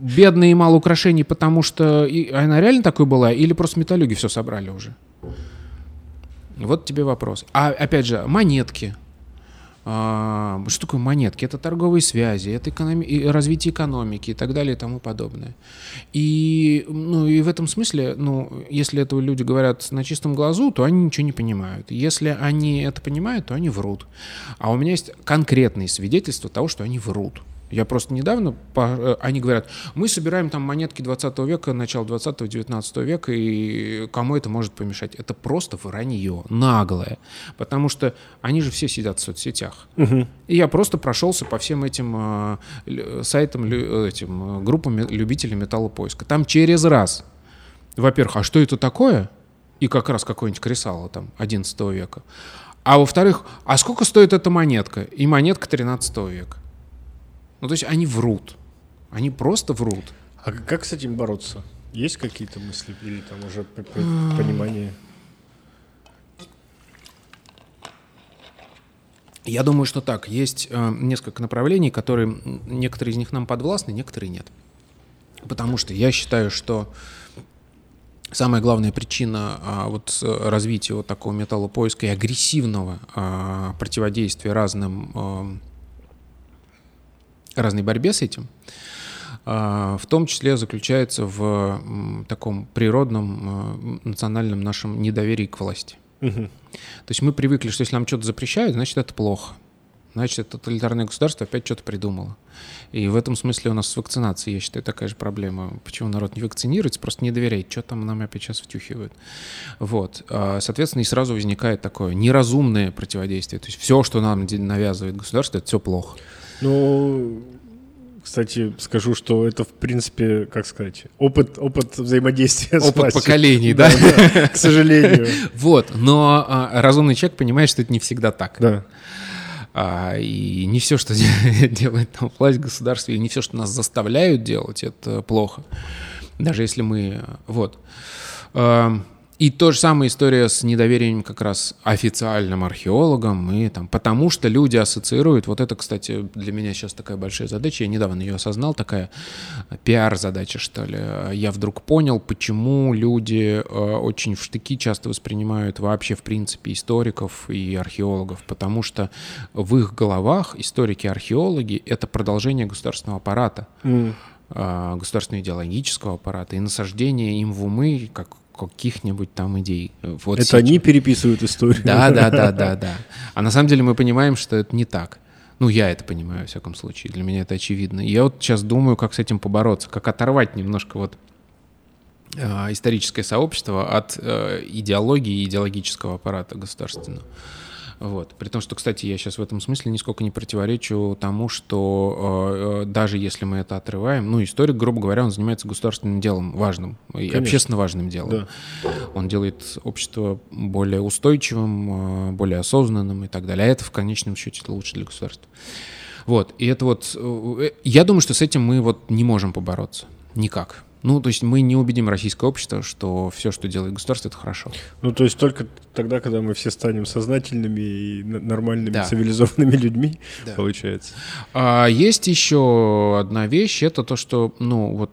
Бедные и мало украшений, потому что и, она реально такой была, или просто металлюги все собрали уже? Вот тебе вопрос. А опять же, монетки. А, что такое монетки? Это торговые связи, это экономи- развитие экономики и так далее и тому подобное. И, ну, и в этом смысле, ну, если это люди говорят на чистом глазу, то они ничего не понимают. Если они это понимают, то они врут. А у меня есть конкретные свидетельства того, что они врут. Я просто недавно, э, они говорят, мы собираем там монетки 20 века, начала 20-го, 19 века, и кому это может помешать? Это просто вранье, наглое. Потому что они же все сидят в соцсетях. Угу. И я просто прошелся по всем этим э, сайтам, этим э, группам любителей металлопоиска. Там через раз. Во-первых, а что это такое? И как раз какое-нибудь кресало там 11 века. А во-вторых, а сколько стоит эта монетка? И монетка 13 века. Ну, то есть они врут. Они просто врут. А как с этим бороться? Есть какие-то мысли или там уже понимание? Я думаю, что так. Есть э, несколько направлений, которые некоторые из них нам подвластны, некоторые нет. Потому что я считаю, что самая главная причина а, вот развития вот такого металлопоиска и агрессивного а, противодействия разным а, разной борьбе с этим, а, в том числе заключается в таком природном а, национальном нашем недоверии к власти. Угу. То есть мы привыкли, что если нам что-то запрещают, значит, это плохо. Значит, это тоталитарное государство опять что-то придумало. И в этом смысле у нас с вакцинацией, я считаю, такая же проблема. Почему народ не вакцинируется, просто не доверяет, что там нам опять сейчас втюхивают. Вот. А, соответственно, и сразу возникает такое неразумное противодействие. То есть все, что нам навязывает государство, это все плохо. Ну, кстати, скажу, что это, в принципе, как сказать, опыт, опыт взаимодействия опыт с Опыт поколений, да? К сожалению. Вот, но а, разумный человек понимает, что это не всегда так. Да. А, и не все, что делает там власть государства, и не все, что нас заставляют делать, это плохо. Даже если мы... Вот. И то же самая история с недоверием как раз официальным археологам, и там, потому что люди ассоциируют, вот это, кстати, для меня сейчас такая большая задача, я недавно ее осознал, такая пиар-задача, что ли. Я вдруг понял, почему люди э, очень в штыки часто воспринимают вообще, в принципе, историков и археологов, потому что в их головах историки-археологи — это продолжение государственного аппарата. Mm государственного идеологического аппарата и насаждение им в умы, как каких-нибудь там идей. Вот это сейчас. они переписывают историю. Да, да, да, да, да. А на самом деле мы понимаем, что это не так. Ну, я это понимаю, во всяком случае. Для меня это очевидно. Я вот сейчас думаю, как с этим побороться, как оторвать немножко вот э, историческое сообщество от э, идеологии и идеологического аппарата государственного. Вот. При том, что, кстати, я сейчас в этом смысле нисколько не противоречу тому, что э, даже если мы это отрываем, ну, историк, грубо говоря, он занимается государственным делом важным и общественно важным делом. Да. Он делает общество более устойчивым, э, более осознанным и так далее. А это в конечном счете лучше для государства. Вот. И это вот... Э, я думаю, что с этим мы вот не можем побороться. Никак. Ну, то есть мы не убедим российское общество, что все, что делает государство, это хорошо. Ну, то есть только тогда, когда мы все станем сознательными и нормальными, да. цивилизованными людьми, да. получается. А есть еще одна вещь, это то, что, ну, вот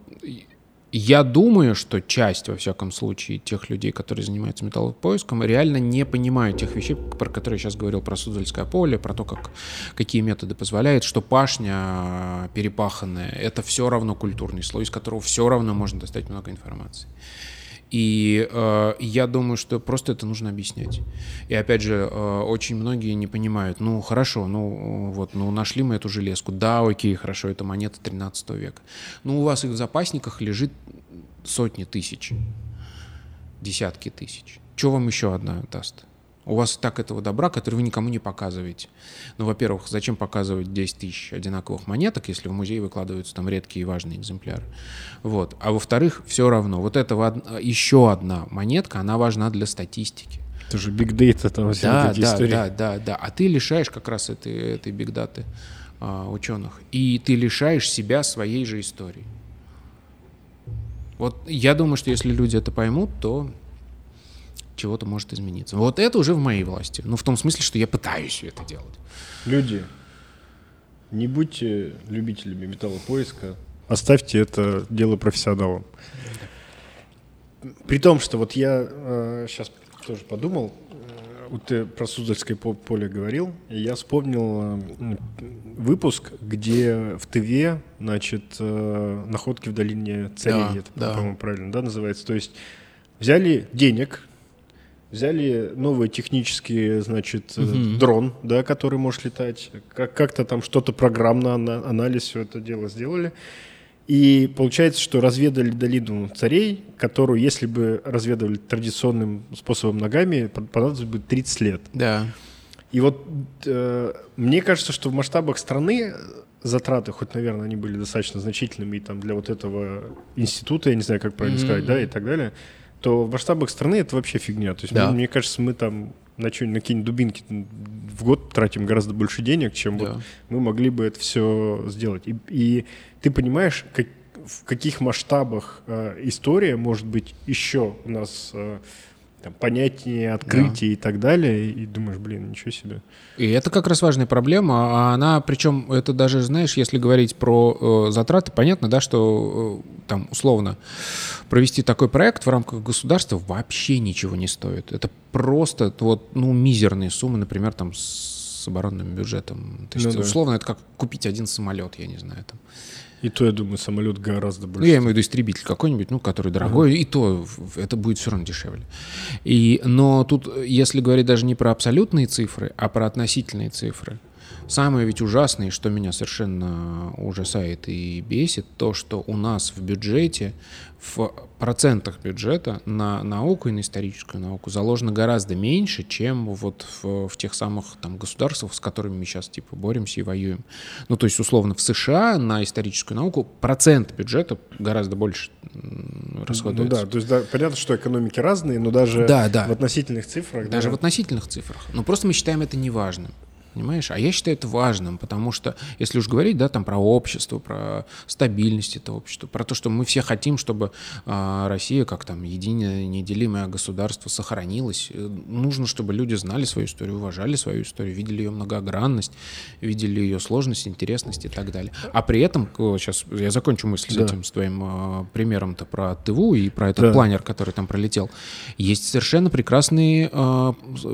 я думаю, что часть, во всяком случае, тех людей, которые занимаются металлопоиском, реально не понимают тех вещей, про которые я сейчас говорил, про Суздальское поле, про то, как, какие методы позволяют, что пашня перепаханная — это все равно культурный слой, из которого все равно можно достать много информации. И э, я думаю, что просто это нужно объяснять. И опять же, э, очень многие не понимают, ну хорошо, ну вот, ну нашли мы эту железку, да, окей, хорошо, это монета 13 века. Ну у вас их в запасниках лежит сотни тысяч, десятки тысяч. Что вам еще одна даст? У вас так этого добра, который вы никому не показываете. Ну, во-первых, зачем показывать 10 тысяч одинаковых монеток, если в музее выкладываются там редкие и важные экземпляры? Вот. А во-вторых, все равно, вот это еще одна монетка, она важна для статистики. Это же биг дейта там все да, эти да, истории. Да, да, да. А ты лишаешь как раз этой, этой биг даты а, ученых. И ты лишаешь себя своей же истории. Вот я думаю, что если люди это поймут, то чего-то может измениться. Вот это уже в моей власти. Ну, в том смысле, что я пытаюсь это делать. Люди, не будьте любителями металлопоиска, оставьте это дело профессионалам. При том, что вот я э, сейчас тоже подумал, э, вот ты про Суздальское поле говорил, и я вспомнил э, выпуск, где в ТВ, значит, э, находки в долине Царей, да, это, да. по-моему, правильно, да, называется. То есть взяли денег, Взяли новые технические, значит, угу. дрон, да, который может летать. Как- как-то там что-то программно, анализ, все это дело сделали. И получается, что разведали долину царей, которую, если бы разведывали традиционным способом ногами, понадобилось бы 30 лет. Да. И вот э, мне кажется, что в масштабах страны затраты, хоть, наверное, они были достаточно значительными и там для вот этого института, я не знаю, как правильно mm-hmm. сказать, да, и так далее, то в масштабах страны это вообще фигня. То есть, да. мне, мне кажется, мы там на что на какие-нибудь дубинки в год тратим гораздо больше денег, чем да. вот мы могли бы это все сделать. И, и ты понимаешь, как, в каких масштабах э, история может быть еще у нас э, там, понятнее, открытие да. и так далее, и думаешь, блин, ничего себе. И это как раз важная проблема, а она, причем, это даже, знаешь, если говорить про э, затраты, понятно, да, что э, там условно провести такой проект в рамках государства вообще ничего не стоит. Это просто вот, ну, мизерные суммы, например, там с оборонным бюджетом. То есть, ну, да. условно, это как купить один самолет, я не знаю, там И то, я думаю, самолет гораздо больше. Ну, я имею в виду истребитель какой-нибудь, ну, который дорогой, uh-huh. и то это будет все равно дешевле. И, но тут, если говорить даже не про абсолютные цифры, а про относительные цифры, Самое ведь ужасное, что меня совершенно ужасает и бесит, то, что у нас в бюджете, в процентах бюджета на науку и на историческую науку заложено гораздо меньше, чем вот в, в тех самых там государствах, с которыми мы сейчас типа боремся и воюем. Ну, то есть, условно, в США на историческую науку процент бюджета гораздо больше расходуется. Ну да, то есть да, понятно, что экономики разные, но даже да, да. в относительных цифрах. Даже да. в относительных цифрах. Но просто мы считаем это неважным. Понимаешь? А я считаю это важным, потому что, если уж говорить, да, там про общество, про стабильность этого общества, про то, что мы все хотим, чтобы э, Россия, как там единое неделимое государство, сохранилась, э, нужно, чтобы люди знали свою историю, уважали свою историю, видели ее многогранность, видели ее сложность, интересность и так далее. А при этом, сейчас я закончу мысль да. с этим, с твоим э, примером-то про ТВУ и про этот да. планер, который там пролетел, есть совершенно прекрасные э,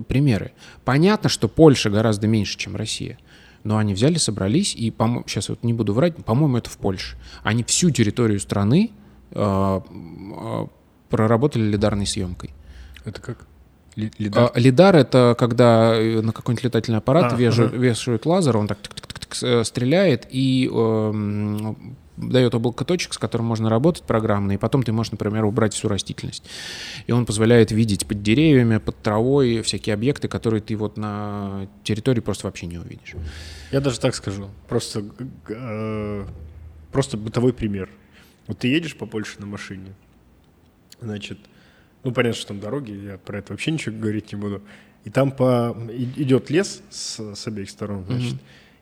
примеры. Понятно, что Польша гораздо меньше меньше, чем Россия. Но они взяли, собрались, и, по сейчас вот не буду врать, по-моему, это в Польше. Они всю территорию страны э, э, проработали лидарной съемкой. Это как? Лидар? А, лидар — это когда э, на какой-нибудь летательный аппарат а, вешают, ага. вешают лазер, он так стреляет, и э, дает облако точек, с которым можно работать программно, и потом ты можешь, например, убрать всю растительность. И он позволяет видеть под деревьями, под травой всякие объекты, которые ты вот на территории просто вообще не увидишь. Я даже так скажу. Просто, э, просто бытовой пример. Вот ты едешь по Польше на машине, значит, ну, понятно, что там дороги, я про это вообще ничего говорить не буду. И там по, идет лес с, с обеих сторон, значит, mm-hmm.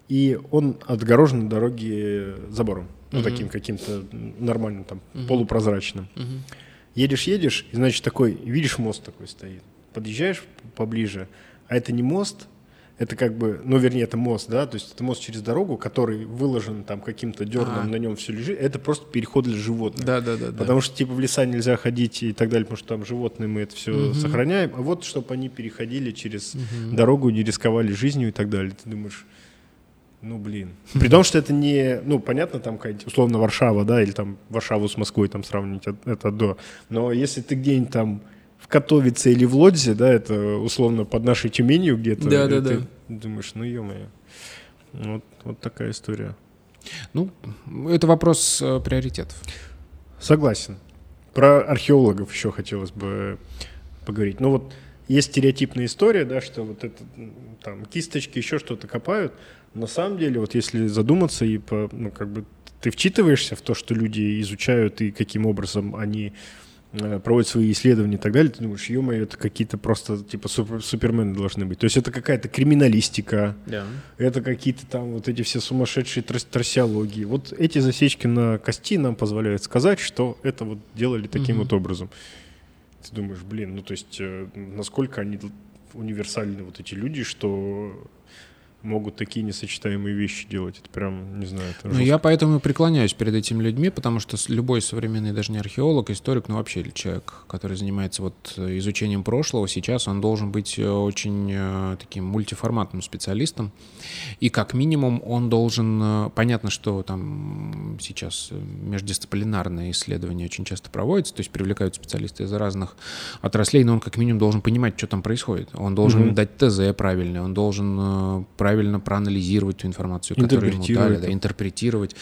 и он отгорожен от дороги забором ну, угу. таким каким-то нормальным, там, угу. полупрозрачным. Угу. Едешь, едешь, и, значит, такой, видишь, мост такой стоит. Подъезжаешь поближе, а это не мост, это как бы, ну, вернее, это мост, да, то есть это мост через дорогу, который выложен там каким-то дерном, а. на нем все лежит, это просто переход для животных. Да, да, да. Потому да. что, типа, в леса нельзя ходить и так далее, потому что там животные мы это все угу. сохраняем, а вот, чтобы они переходили через угу. дорогу, не рисковали жизнью и так далее. Ты думаешь, ну, блин. При том, что это не, ну, понятно, там условно Варшава, да, или там Варшаву с Москвой там сравнить это до. Но если ты где-нибудь там в Катовице или в Лодзе, да, это условно под нашей Тюменью где-то. Да, да, ты да. Думаешь, ну, ё-моё. Вот, вот такая история. Ну, это вопрос э, приоритетов. Согласен. Про археологов еще хотелось бы поговорить. Ну вот есть стереотипная история, да, что вот это там кисточки, еще что-то копают, на самом деле, вот если задуматься и по, ну, как бы ты вчитываешься в то, что люди изучают и каким образом они э, проводят свои исследования и так далее, ты думаешь, ё это какие-то просто типа супер, супермены должны быть. То есть это какая-то криминалистика, yeah. это какие-то там вот эти все сумасшедшие трас трассиологии. Вот эти засечки на кости нам позволяют сказать, что это вот делали таким mm-hmm. вот образом. Ты думаешь, блин, ну то есть э, насколько они универсальны вот эти люди, что могут такие несочетаемые вещи делать. Это прям, не знаю, это Ну, я поэтому и преклоняюсь перед этими людьми, потому что любой современный, даже не археолог, историк, ну, вообще человек, который занимается вот изучением прошлого, сейчас он должен быть э, очень э, таким мультиформатным специалистом. И как минимум он должен... Э, понятно, что там сейчас междисциплинарные исследования очень часто проводятся, то есть привлекают специалисты из разных отраслей, но он как минимум должен понимать, что там происходит. Он должен mm-hmm. дать ТЗ правильный, он должен правильно проанализировать ту информацию, которую ему дали, да, интерпретировать.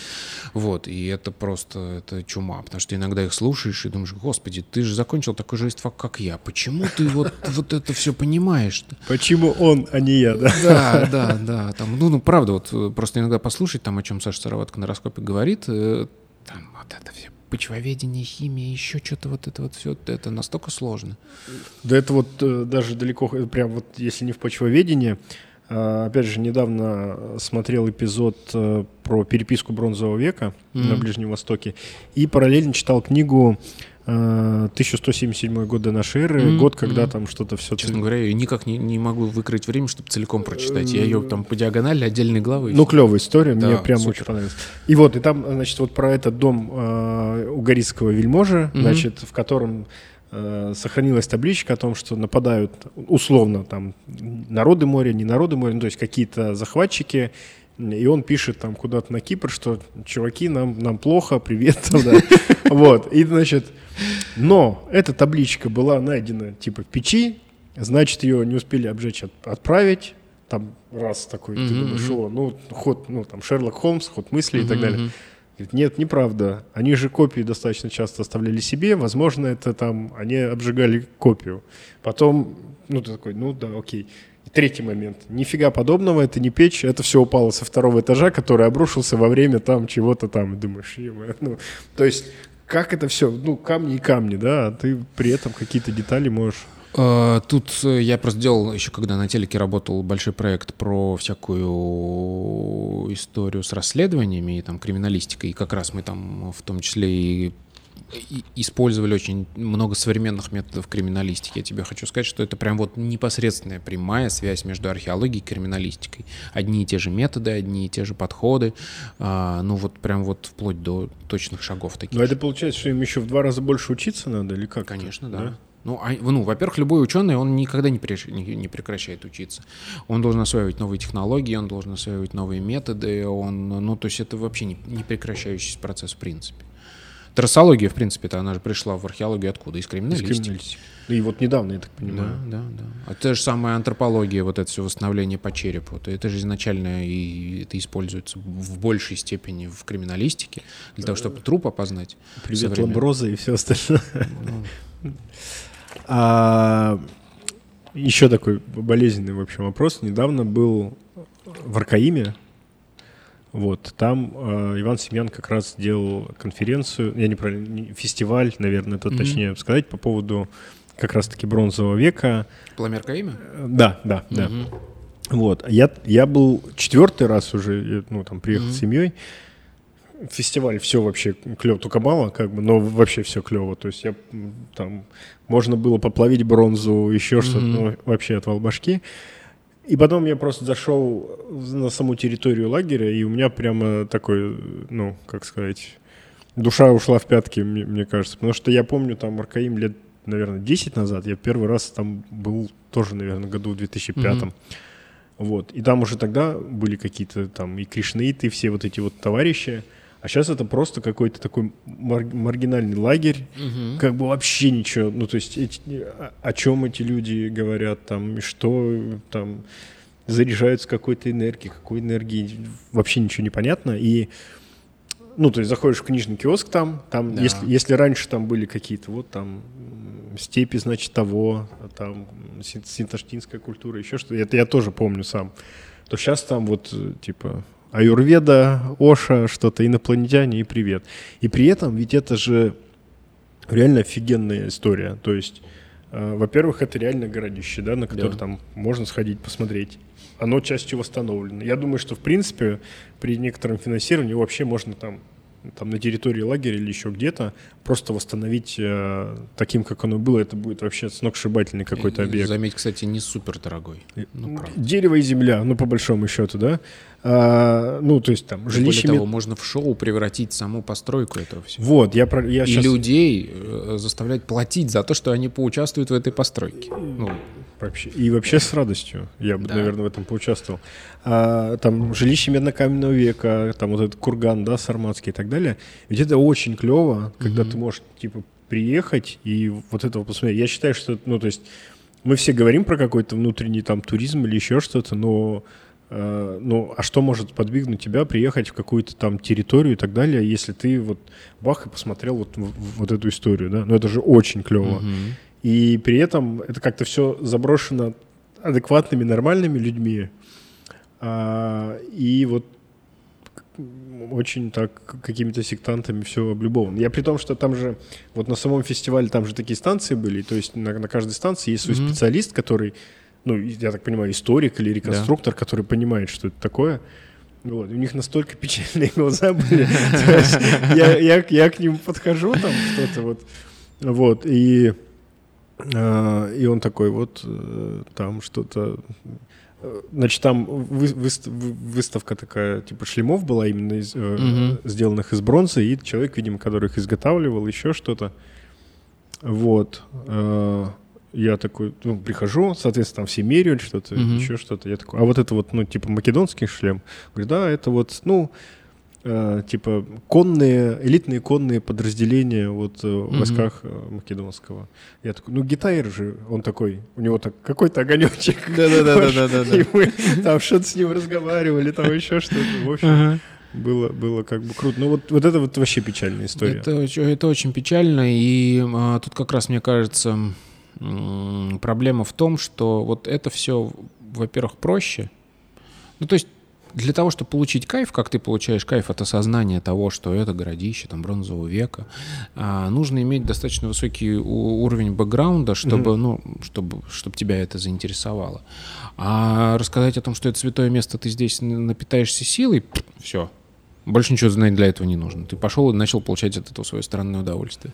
Вот, и это просто это чума, потому что иногда их слушаешь и думаешь, господи, ты же закончил такой же истфак, как я, почему ты вот, вот это все понимаешь? Почему он, а не я, да? Да, да, да, там, ну, ну, правда, вот э, просто иногда послушать там, о чем Саша Сыроватка на раскопе говорит, э, там вот это все почвоведение, химия, еще что-то вот это вот все, это настолько сложно. Да это вот э, даже далеко, прям вот если не в почвоведении, опять же, недавно смотрел эпизод э, про переписку бронзового века mm-hmm. на Ближнем Востоке и параллельно читал книгу 1177 э, год до нашей эры, mm-hmm. год, когда mm-hmm. там что-то все... Честно говоря, я никак не, не могу выкрыть время, чтобы целиком прочитать. Я ее там по диагонали, отдельные главы. Ну, клевая история, да, мне прям супер. очень понравилось. И вот, и там, значит, вот про этот дом э, угорицкого вельможи, mm-hmm. значит, в котором Э, сохранилась табличка о том, что нападают условно там народы моря, не народы моря, ну, то есть какие-то захватчики, И он пишет там куда-то на Кипр, что чуваки, нам, нам плохо, привет. Вот. И, значит, но эта табличка была найдена типа в печи, значит, ее не успели обжечь, отправить. Там раз такой, ты думаешь, о, ну, ход, ну, там, Шерлок Холмс, ход мысли и так далее. Говорит, нет, неправда. Они же копии достаточно часто оставляли себе. Возможно, это там, они обжигали копию. Потом, ну, ты такой, ну да, окей. И третий момент. Нифига подобного, это не печь, это все упало со второго этажа, который обрушился во время там чего-то там. Думаешь, ну, то есть как это все, ну, камни и камни, да, а ты при этом какие-то детали можешь Тут э, я просто делал еще, когда на телеке работал, большой проект про всякую историю с расследованиями и там криминалистикой. И как раз мы там в том числе и использовали очень много современных методов криминалистики. Я тебе хочу сказать, что это прям вот непосредственная прямая связь между археологией и криминалистикой. Одни и те же методы, одни и те же подходы, а, ну вот прям вот вплоть до точных шагов таких. Но это получается, что им еще в два раза больше учиться надо или как? Конечно, да. да? Ну, а, ну, во-первых, любой ученый, он никогда не, преш... не прекращает учиться. Он должен осваивать новые технологии, он должен осваивать новые методы, он, ну, то есть это вообще не, не прекращающийся процесс в принципе. Трассология, в принципе-то, она же пришла в археологию откуда? Из криминалистики. Из криминалистики. И вот недавно, я так понимаю. Да, да, да. А та же самая антропология, вот это все восстановление по черепу, то это же изначально и это используется в большей степени в криминалистике, для того, чтобы труп опознать. Привет, ламброза и все остальное. Ну. А, еще такой болезненный, в общем, вопрос. Недавно был в Аркаиме, вот, там э, Иван Семьян как раз делал конференцию, я неправильно, фестиваль, наверное, это mm-hmm. точнее сказать, по поводу как раз-таки бронзового века. Пламерка имя? Да, да, mm-hmm. да. Вот, я, я был четвертый раз уже, ну, там, приехал mm-hmm. с семьей, фестиваль все вообще клево, только мало, как бы, но вообще все клево. То есть я там можно было поплавить бронзу, еще mm-hmm. что-то, ну, вообще отвал башки. И потом я просто зашел на саму территорию лагеря, и у меня прямо такой, ну, как сказать, душа ушла в пятки, мне, мне кажется. Потому что я помню там Аркаим лет, наверное, 10 назад, я первый раз там был тоже, наверное, году в 2005 mm-hmm. Вот. И там уже тогда были какие-то там и кришнаиты, и все вот эти вот товарищи. А сейчас это просто какой-то такой мар- маргинальный лагерь, угу. как бы вообще ничего. Ну, то есть, эти, о, о чем эти люди говорят, там, и что там заряжаются какой-то энергией, какой энергии, вообще ничего не понятно. И, ну, то есть, заходишь в книжный киоск там, там, да. если, если раньше там были какие-то, вот там, степи, значит, того, там, синташтинская культура, еще что-то, это я тоже помню сам, то сейчас там вот, типа, аюрведа, Оша, что-то, инопланетяне и привет. И при этом ведь это же реально офигенная история. То есть, э, во-первых, это реально городище, да, на которое да. там можно сходить посмотреть. Оно частью восстановлено. Я думаю, что в принципе при некотором финансировании вообще можно там там на территории лагеря или еще где-то, просто восстановить э, таким, как оно было, это будет вообще сногсшибательный какой-то объект. Заметь, кстати, не супер дорогой. Ну, Дерево и земля, ну, по большому счету, да. А, ну, то есть там жилище... Более того, можно в шоу превратить саму постройку этого всего. Вот, я, про, я и сейчас... людей э, заставлять платить за то, что они поучаствуют в этой постройке. Ну, Вообще. И вообще с радостью я бы, да. наверное, в этом поучаствовал. А, там жилище меднокаменного века, там вот этот курган, да, сарматский и так далее. Ведь это очень клево, когда mm-hmm. ты можешь, типа, приехать и вот этого посмотреть. Я считаю, что, ну, то есть, мы все говорим про какой-то внутренний там туризм или еще что-то, но э, ну, а что может подвигнуть тебя приехать в какую-то там территорию и так далее, если ты вот бах и посмотрел вот, вот эту историю, да? Ну, это же очень клево. Mm-hmm. И при этом это как-то все заброшено адекватными, нормальными людьми. А, и вот очень так какими-то сектантами все облюбовано. Я при том, что там же, вот на самом фестивале там же такие станции были, то есть на, на каждой станции есть свой mm-hmm. специалист, который, ну, я так понимаю, историк или реконструктор, да. который понимает, что это такое. Вот, у них настолько печальные глаза были. Я к ним подхожу, там что-то вот. Вот, и и он такой, вот э, там что-то... Э, значит, там выставка такая, типа шлемов была именно из, угу. сделанных из бронзы, и человек, видимо, который их изготавливал, еще что-то. Вот. я такой, ну, прихожу, соответственно, там все меряют что-то, mm-hmm. еще что-то. Я такой, а вот это вот, ну, типа македонский шлем? Говорю, да, это вот, ну, э, типа конные, элитные конные подразделения вот э, в войсках э, македонского. Я такой, ну, гитайр же, он такой, у него так какой-то огонечек. Да-да-да. И мы там что-то с ним разговаривали, там еще что-то. В общем, было, было как бы круто. Ну вот, вот это вот вообще печальная история. Это, это очень печально, и а, тут как раз, мне кажется, проблема в том, что вот это все, во-первых, проще. Ну, то есть для того, чтобы получить кайф, как ты получаешь кайф от осознания того, что это городище там, бронзового века, а, нужно иметь достаточно высокий уровень бэкграунда, чтобы, mm-hmm. ну, чтобы, чтобы тебя это заинтересовало. А рассказать о том, что это святое место, ты здесь напитаешься силой, все, больше ничего знать для этого не нужно. Ты пошел и начал получать от этого свое странное удовольствие.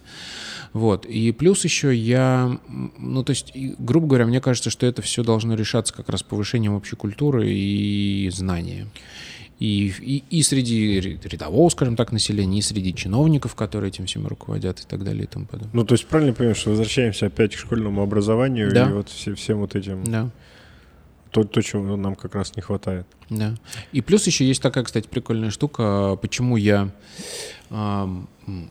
Вот. И плюс еще я, ну, то есть, грубо говоря, мне кажется, что это все должно решаться как раз повышением общей культуры и знания. И, и, и среди рядового, скажем так, населения, и среди чиновников, которые этим всем руководят и так далее и тому подобное. Ну, то есть правильно понимаешь, что возвращаемся опять к школьному образованию да. и вот все, всем вот этим... Да то, то, чего нам как раз не хватает. Да. И плюс еще есть такая, кстати, прикольная штука, почему я э,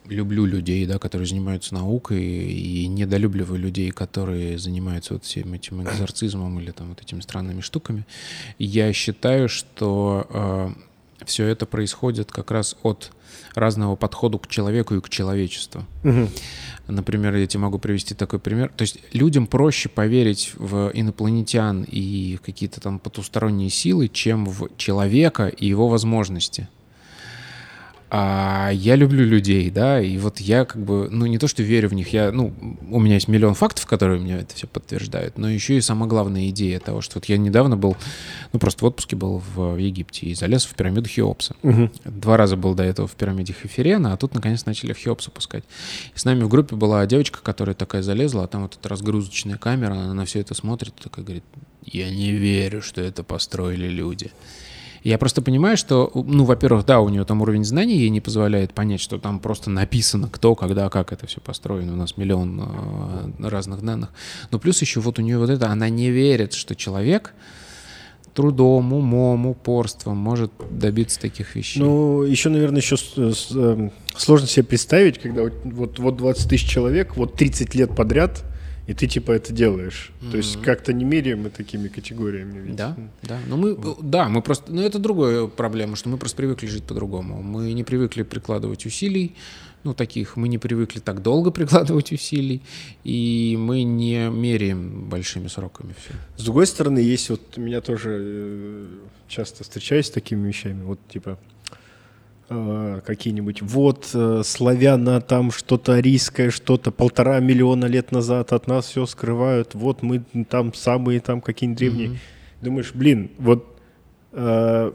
люблю людей, да, которые занимаются наукой, и недолюбливаю людей, которые занимаются вот всем этим экзорцизмом или там вот этими странными штуками. Я считаю, что э, все это происходит как раз от разного подхода к человеку и к человечеству. Угу. Например, я тебе могу привести такой пример. То есть людям проще поверить в инопланетян и какие-то там потусторонние силы, чем в человека и его возможности. А я люблю людей, да, и вот я как бы, ну не то, что верю в них, я, ну, у меня есть миллион фактов, которые мне это все подтверждают, но еще и самая главная идея того, что вот я недавно был, ну просто в отпуске был в Египте и залез в пирамиду Хеопса. Угу. Два раза был до этого в пирамиде Хеферена, а тут наконец начали в Хеопс опускать. И с нами в группе была девочка, которая такая залезла, а там вот эта разгрузочная камера, она на все это смотрит и такая говорит, я не верю, что это построили люди. Я просто понимаю, что, ну, во-первых, да, у нее там уровень знаний ей не позволяет понять, что там просто написано, кто, когда, как это все построено. У нас миллион э, разных данных. Но плюс еще вот у нее вот это, она не верит, что человек трудом, умом, упорством может добиться таких вещей. Ну, еще, наверное, еще эм, сложно себе представить, когда вот, вот 20 тысяч человек, вот 30 лет подряд и ты типа это делаешь. Mm-hmm. То есть как-то не меряем мы такими категориями. Ведь. Да, да. Но мы, да, мы просто, ну это другая проблема, что мы просто привыкли жить по-другому. Мы не привыкли прикладывать усилий, ну таких, мы не привыкли так долго прикладывать усилий, и мы не меряем большими сроками все. С другой стороны, есть вот меня тоже э, часто встречаюсь с такими вещами, вот типа какие-нибудь, вот э, славяна там что-то арийское, что-то полтора миллиона лет назад от нас все скрывают, вот мы там самые там какие-нибудь древние. Mm-hmm. Думаешь, блин, вот э,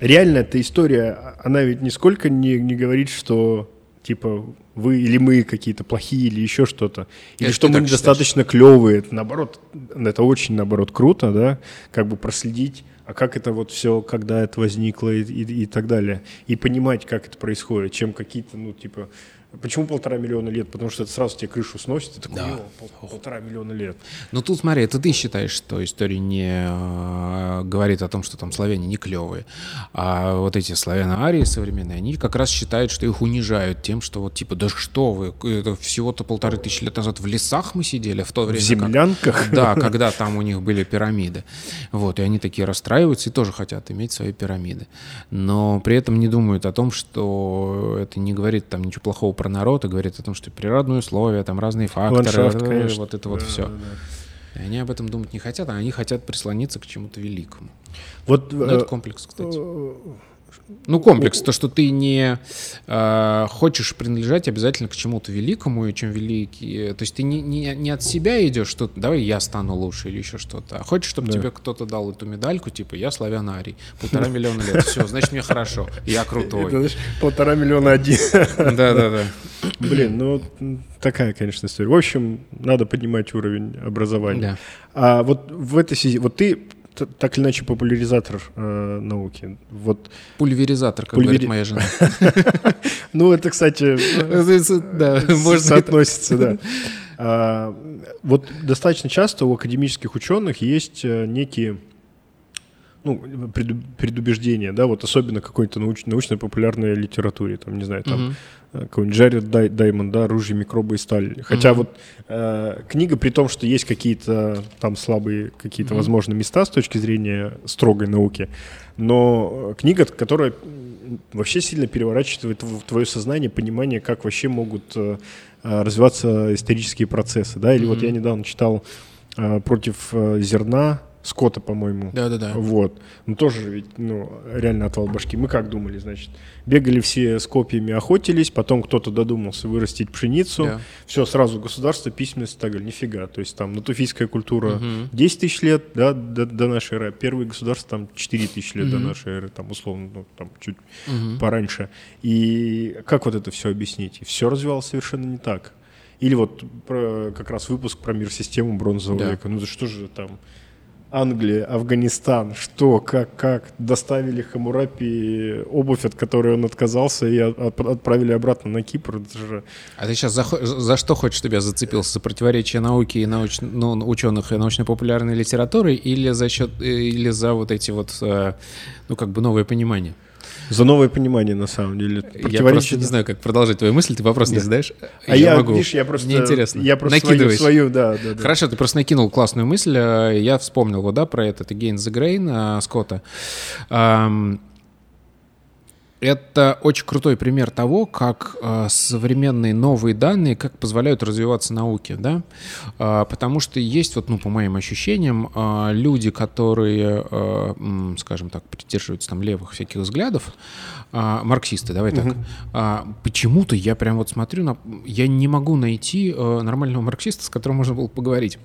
реально эта история, она ведь нисколько не, не говорит, что типа вы или мы какие-то плохие или еще что-то. Или это что мы недостаточно клевые. Это, наоборот, это очень, наоборот, круто, да, как бы проследить а как это вот все, когда это возникло и, и, и так далее. И понимать, как это происходит, чем какие-то, ну, типа, Почему полтора миллиона лет? Потому что это сразу тебе крышу сносит, и такой, да. пол, полтора миллиона лет. Ну тут смотри, это ты считаешь, что история не э, говорит о том, что там славяне не клевые, а вот эти славяно-арии современные, они как раз считают, что их унижают тем, что вот типа, да что вы, это всего-то полторы тысячи лет назад в лесах мы сидели, в то время... В землянках? Как, да, когда там у них были пирамиды. Вот, и они такие расстраиваются и тоже хотят иметь свои пирамиды. Но при этом не думают о том, что это не говорит там ничего плохого про народ и говорит о том, что природные условия, там разные факторы, Ландшафт, э, вот это вот да, все. Да. И они об этом думать не хотят, а они хотят прислониться к чему-то великому. Вот, Но э, это комплекс, кстати. Ну, комплекс, то, что ты не э, хочешь принадлежать обязательно к чему-то великому, и чем великий. То есть ты не, не, не от себя идешь, что давай я стану лучше или еще что-то. А хочешь, чтобы да. тебе кто-то дал эту медальку, типа я славянарий, полтора миллиона лет. Все, значит, мне хорошо, я крутой. Это, значит, полтора миллиона один. Да-да-да. Блин, ну такая, конечно, история. В общем, надо поднимать уровень образования. Да. А вот в этой связи, вот ты так или иначе популяризатор э, науки. Вот. Пульверизатор, как Пульвери... говорит моя жена. Ну, это, кстати, можно соотносится, да. А, вот достаточно часто у академических ученых есть э, некие ну, предубеждения, да, вот особенно какой-то науч, научно-популярной литературе, там, не знаю, там, uh-huh. какой-нибудь Джаред Дай, Даймонд, да, «Оружие, микробы и сталь». Хотя uh-huh. вот э, книга, при том, что есть какие-то там слабые, какие-то, uh-huh. возможно, места с точки зрения строгой науки, но книга, которая вообще сильно переворачивает в твое сознание понимание, как вообще могут э, развиваться исторические процессы, да, или uh-huh. вот я недавно читал э, «Против э, зерна», Скотта, по-моему. Да-да-да. Вот. Ну, тоже ведь, ну, реально отвал башки. Мы как думали, значит, бегали все с копьями, охотились, потом кто-то додумался вырастить пшеницу. Да. Все, сразу государство, письменность, так далее. Нифига. То есть там натуфийская культура угу. 10 тысяч лет, да, до, до нашей эры. Первые государства там 4 тысячи лет угу. до нашей эры, там, условно, ну, там, чуть угу. пораньше. И как вот это все объяснить? Все развивалось совершенно не так. Или вот про, как раз выпуск про мир-систему бронзового да. века. Ну, за что же там Англия, Афганистан, что, как, как, доставили Хамурапи обувь, от которой он отказался, и отправили обратно на Кипр. Же... А ты сейчас за, за что хочешь, чтобы я зацепился? За противоречие науки и науч, ну, ученых и научно-популярной литературы или за счет, или за вот эти вот, э, ну, как бы новое понимание? За новое понимание, на самом деле. Я просто не знаю, как продолжить твою мысль, ты вопрос не задаешь. А я, я могу. видишь, я просто... Мне интересно. Я просто Накидываешь. свою, свою да, да, да. Хорошо, ты просто накинул классную мысль. Э, я вспомнил вот, да, про это, это Gain the Grain Скотта. Это очень крутой пример того, как э, современные новые данные, как позволяют развиваться науке, да, э, потому что есть вот, ну, по моим ощущениям, э, люди, которые, э, скажем так, придерживаются там левых всяких взглядов, э, марксисты, давай так, угу. э, почему-то я прям вот смотрю на, я не могу найти э, нормального марксиста, с которым можно было поговорить.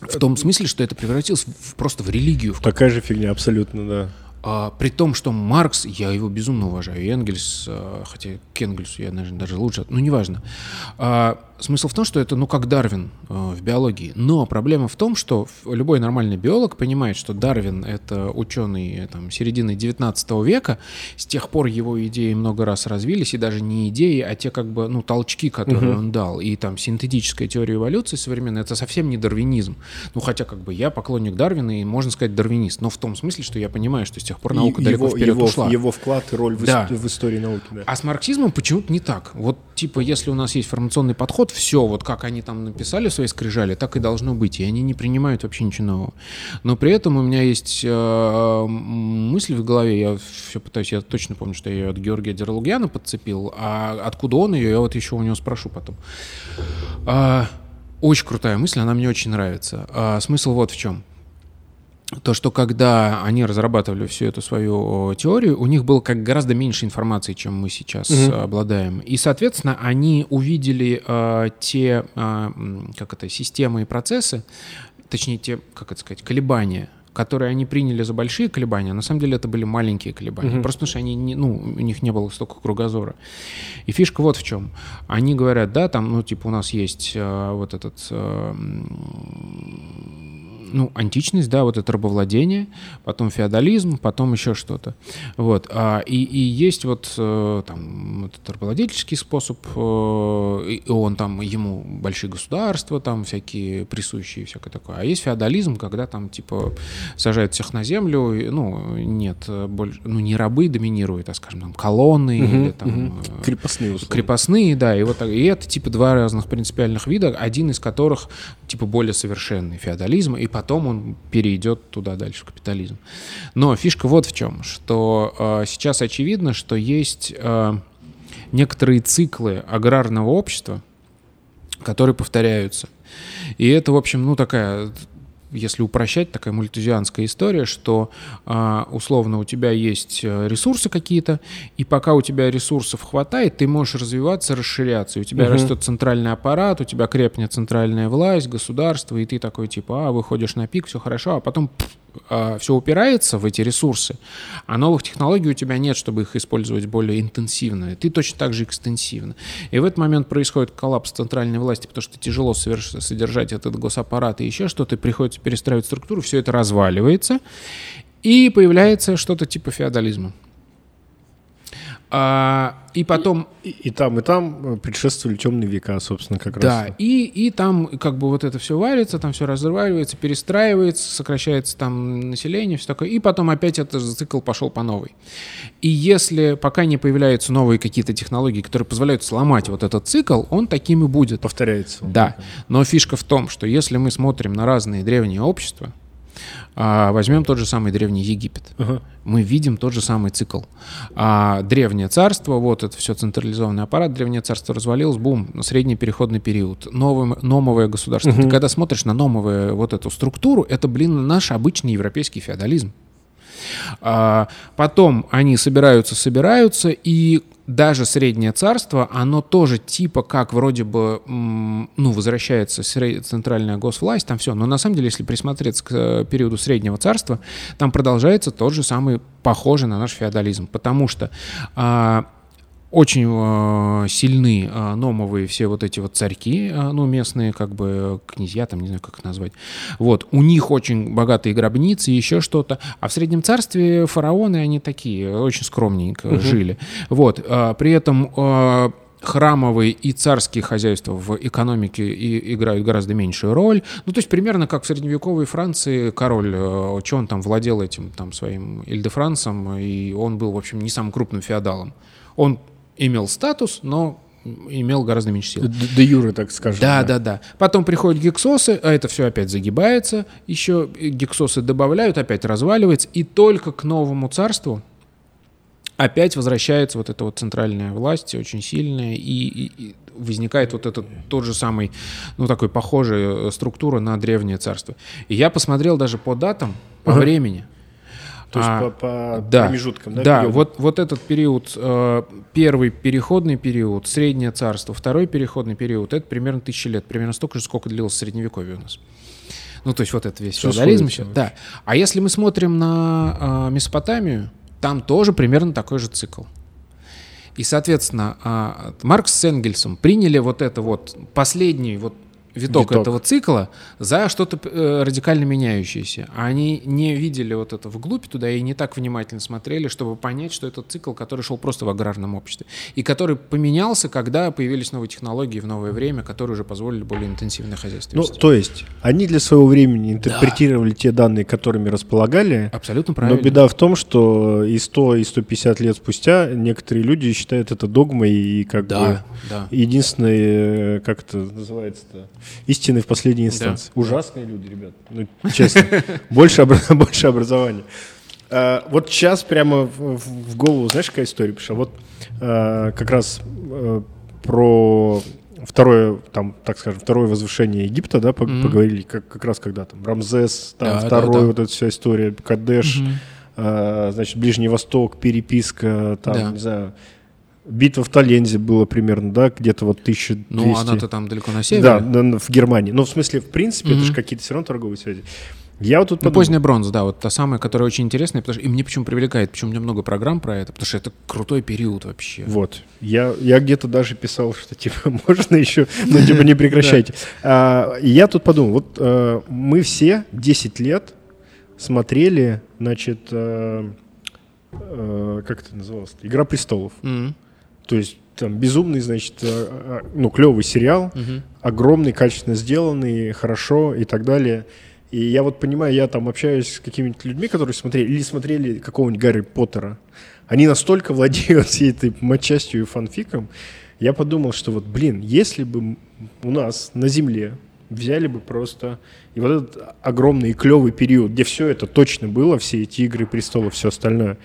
В том смысле, что это превратилось в, просто в религию. В Такая же фигня, абсолютно, да. А, при том, что Маркс, я его безумно уважаю, и Энгельс, а, хотя к Энгельсу я, наверное, даже лучше, ну, неважно. А, смысл в том, что это, ну, как Дарвин э, в биологии. Но проблема в том, что любой нормальный биолог понимает, что Дарвин — это ученый э, там, середины 19 века. С тех пор его идеи много раз развились, и даже не идеи, а те как бы, ну, толчки, которые угу. он дал. И там синтетическая теория эволюции современная — это совсем не дарвинизм. Ну, хотя как бы я поклонник Дарвина и, можно сказать, дарвинист. Но в том смысле, что я понимаю, что с тех пор наука и далеко его, вперед его, ушла. Его вклад и роль да. в, в истории науки. Да. А с марксизмом почему-то не так. Вот, типа, если у нас есть формационный подход, все, вот как они там написали в своей скрижали, так и должно быть. И они не принимают вообще ничего нового. Но при этом у меня есть э, мысль в голове, я все пытаюсь, я точно помню, что я ее от Георгия Дералугьяна подцепил, а откуда он ее, я вот еще у него спрошу потом. А, очень крутая мысль, она мне очень нравится. А, смысл вот в чем то, что когда они разрабатывали всю эту свою теорию, у них было как гораздо меньше информации, чем мы сейчас угу. обладаем. И, соответственно, они увидели э, те, э, как это, системы и процессы, точнее, те, как это сказать, колебания, которые они приняли за большие колебания, на самом деле это были маленькие колебания. Угу. Просто потому что они не, ну, у них не было столько кругозора. И фишка вот в чем. Они говорят, да, там, ну, типа, у нас есть э, вот этот... Э, ну, античность, да, вот это рабовладение, потом феодализм, потом еще что-то. Вот. А, и, и есть вот э, там этот рабовладельческий способ, э, и он там, ему большие государства там всякие присущие, всякое такое. А есть феодализм, когда там типа сажают всех на землю, и, ну, нет, больше, ну, не рабы доминируют, а, скажем, там, колонны угу, или там... Угу. Крепостные, условно. Крепостные, да, и вот и это типа два разных принципиальных вида, один из которых типа более совершенный феодализм, и потом он перейдет туда дальше, в капитализм. Но фишка вот в чем, что э, сейчас очевидно, что есть э, некоторые циклы аграрного общества, которые повторяются. И это, в общем, ну такая если упрощать, такая мультизианская история, что а, условно у тебя есть э, ресурсы какие-то, и пока у тебя ресурсов хватает, ты можешь развиваться, расширяться. И у тебя угу. растет центральный аппарат, у тебя крепнет центральная власть, государство, и ты такой типа, а, выходишь на пик, все хорошо, а потом а, все упирается в эти ресурсы, а новых технологий у тебя нет, чтобы их использовать более интенсивно. Ты точно так же экстенсивно. И в этот момент происходит коллапс центральной власти, потому что тяжело содержать этот госаппарат и еще что-то, приходится перестраивать структуру, все это разваливается, и появляется что-то типа феодализма. А, и потом... И, и, и там, и там э, предшествовали темные века, собственно, как да, раз. Да, и, и там как бы вот это все варится, там все разваливается, перестраивается, сокращается там население, все такое, и потом опять этот цикл пошел по новой. И если пока не появляются новые какие-то технологии, которые позволяют сломать вот этот цикл, он таким и будет. Повторяется. Да, но фишка в том, что если мы смотрим на разные древние общества, а, возьмем тот же самый Древний Египет. Uh-huh. Мы видим тот же самый цикл. А, древнее царство, вот это все централизованный аппарат, древнее царство развалилось, бум, средний переходный период, новое, номовое государство. Uh-huh. Ты когда смотришь на номовую вот эту структуру, это, блин, наш обычный европейский феодализм. А, потом они собираются, собираются, и даже Среднее Царство, оно тоже типа как вроде бы, ну, возвращается центральная госвласть, там все. Но на самом деле, если присмотреться к э, периоду Среднего Царства, там продолжается тот же самый, похожий на наш феодализм. Потому что а, очень э, сильны э, номовые все вот эти вот царьки, э, ну, местные, как бы, князья, там, не знаю, как их назвать. Вот, у них очень богатые гробницы, еще что-то. А в Среднем Царстве фараоны, они такие, очень скромненько угу. жили. Вот, э, при этом... Э, храмовые и царские хозяйства в экономике и играют гораздо меньшую роль. Ну, то есть примерно как в средневековой Франции король, э, что он там владел этим там своим Иль-де-Франсом, и он был, в общем, не самым крупным феодалом. Он имел статус, но имел гораздо меньше сил. Де юры, так скажем. Да, да, да, да. Потом приходят гексосы, а это все опять загибается, еще гексосы добавляют, опять разваливается, и только к новому царству опять возвращается вот эта вот центральная власть, очень сильная, и, и, и возникает вот этот тот же самый, ну, такой похожая структура на древнее царство. И я посмотрел даже по датам, по ага. времени – то есть а, по, по да, промежуткам, да? Да, вот, вот этот период, э, первый переходный период, среднее царство, второй переходный период, это примерно тысячи лет, примерно столько же, сколько длилось средневековье у нас. Ну, то есть вот это весь феодализм еще. Да. А если мы смотрим на э, Месопотамию, там тоже примерно такой же цикл. И, соответственно, э, Маркс с Энгельсом приняли вот это вот последний вот виток, виток этого цикла за что-то э, радикально меняющееся. А они не видели вот это вглубь туда и не так внимательно смотрели, чтобы понять, что это цикл, который шел просто в аграрном обществе. И который поменялся, когда появились новые технологии в новое время, которые уже позволили более интенсивное хозяйство. Ну, то есть, они для своего времени интерпретировали да. те данные, которыми располагали. Абсолютно правильно. Но беда в том, что и 100, и 150 лет спустя некоторые люди считают это догмой и как да, бы да. единственное, э, как это называется-то, истины в последней инстанции. Да. Ужасные люди, ребят. Ну, честно. Больше, больше образования. А, вот сейчас прямо в, голову, знаешь, какая история пришла? Вот а, как раз а, про второе, там, так скажем, второе возвышение Египта, да, mm-hmm. поговорили, как, как раз когда там Рамзес, там да, второй, да, да. вот эта вся история, Кадеш, mm-hmm. а, значит, Ближний Восток, переписка, там, да. не знаю, Битва в Талензе было примерно, да, где-то вот 1200. Ну, она-то там далеко на севере. Да, в Германии. Ну, в смысле, в принципе, mm-hmm. это же какие-то все равно торговые связи. Я вот тут ну, поздняя бронза, да, вот та самая, которая очень интересная, потому что и мне почему привлекает, почему у меня много программ про это, потому что это крутой период вообще. Вот. Я, я где-то даже писал, что типа можно еще, но типа не прекращайте. а, я тут подумал, вот а, мы все 10 лет смотрели, значит, а, а, как это называлось? Игра престолов. То есть там безумный, значит, э, э, ну, клевый сериал, угу. огромный, качественно сделанный, хорошо и так далее. И я вот понимаю, я там общаюсь с какими-нибудь людьми, которые смотрели или смотрели какого-нибудь Гарри Поттера. Они настолько владеют всей этой матчастью и фанфиком. Я подумал, что вот, блин, если бы у нас на Земле взяли бы просто и вот этот огромный и клевый период, где все это точно было, все эти игры престолов, все остальное,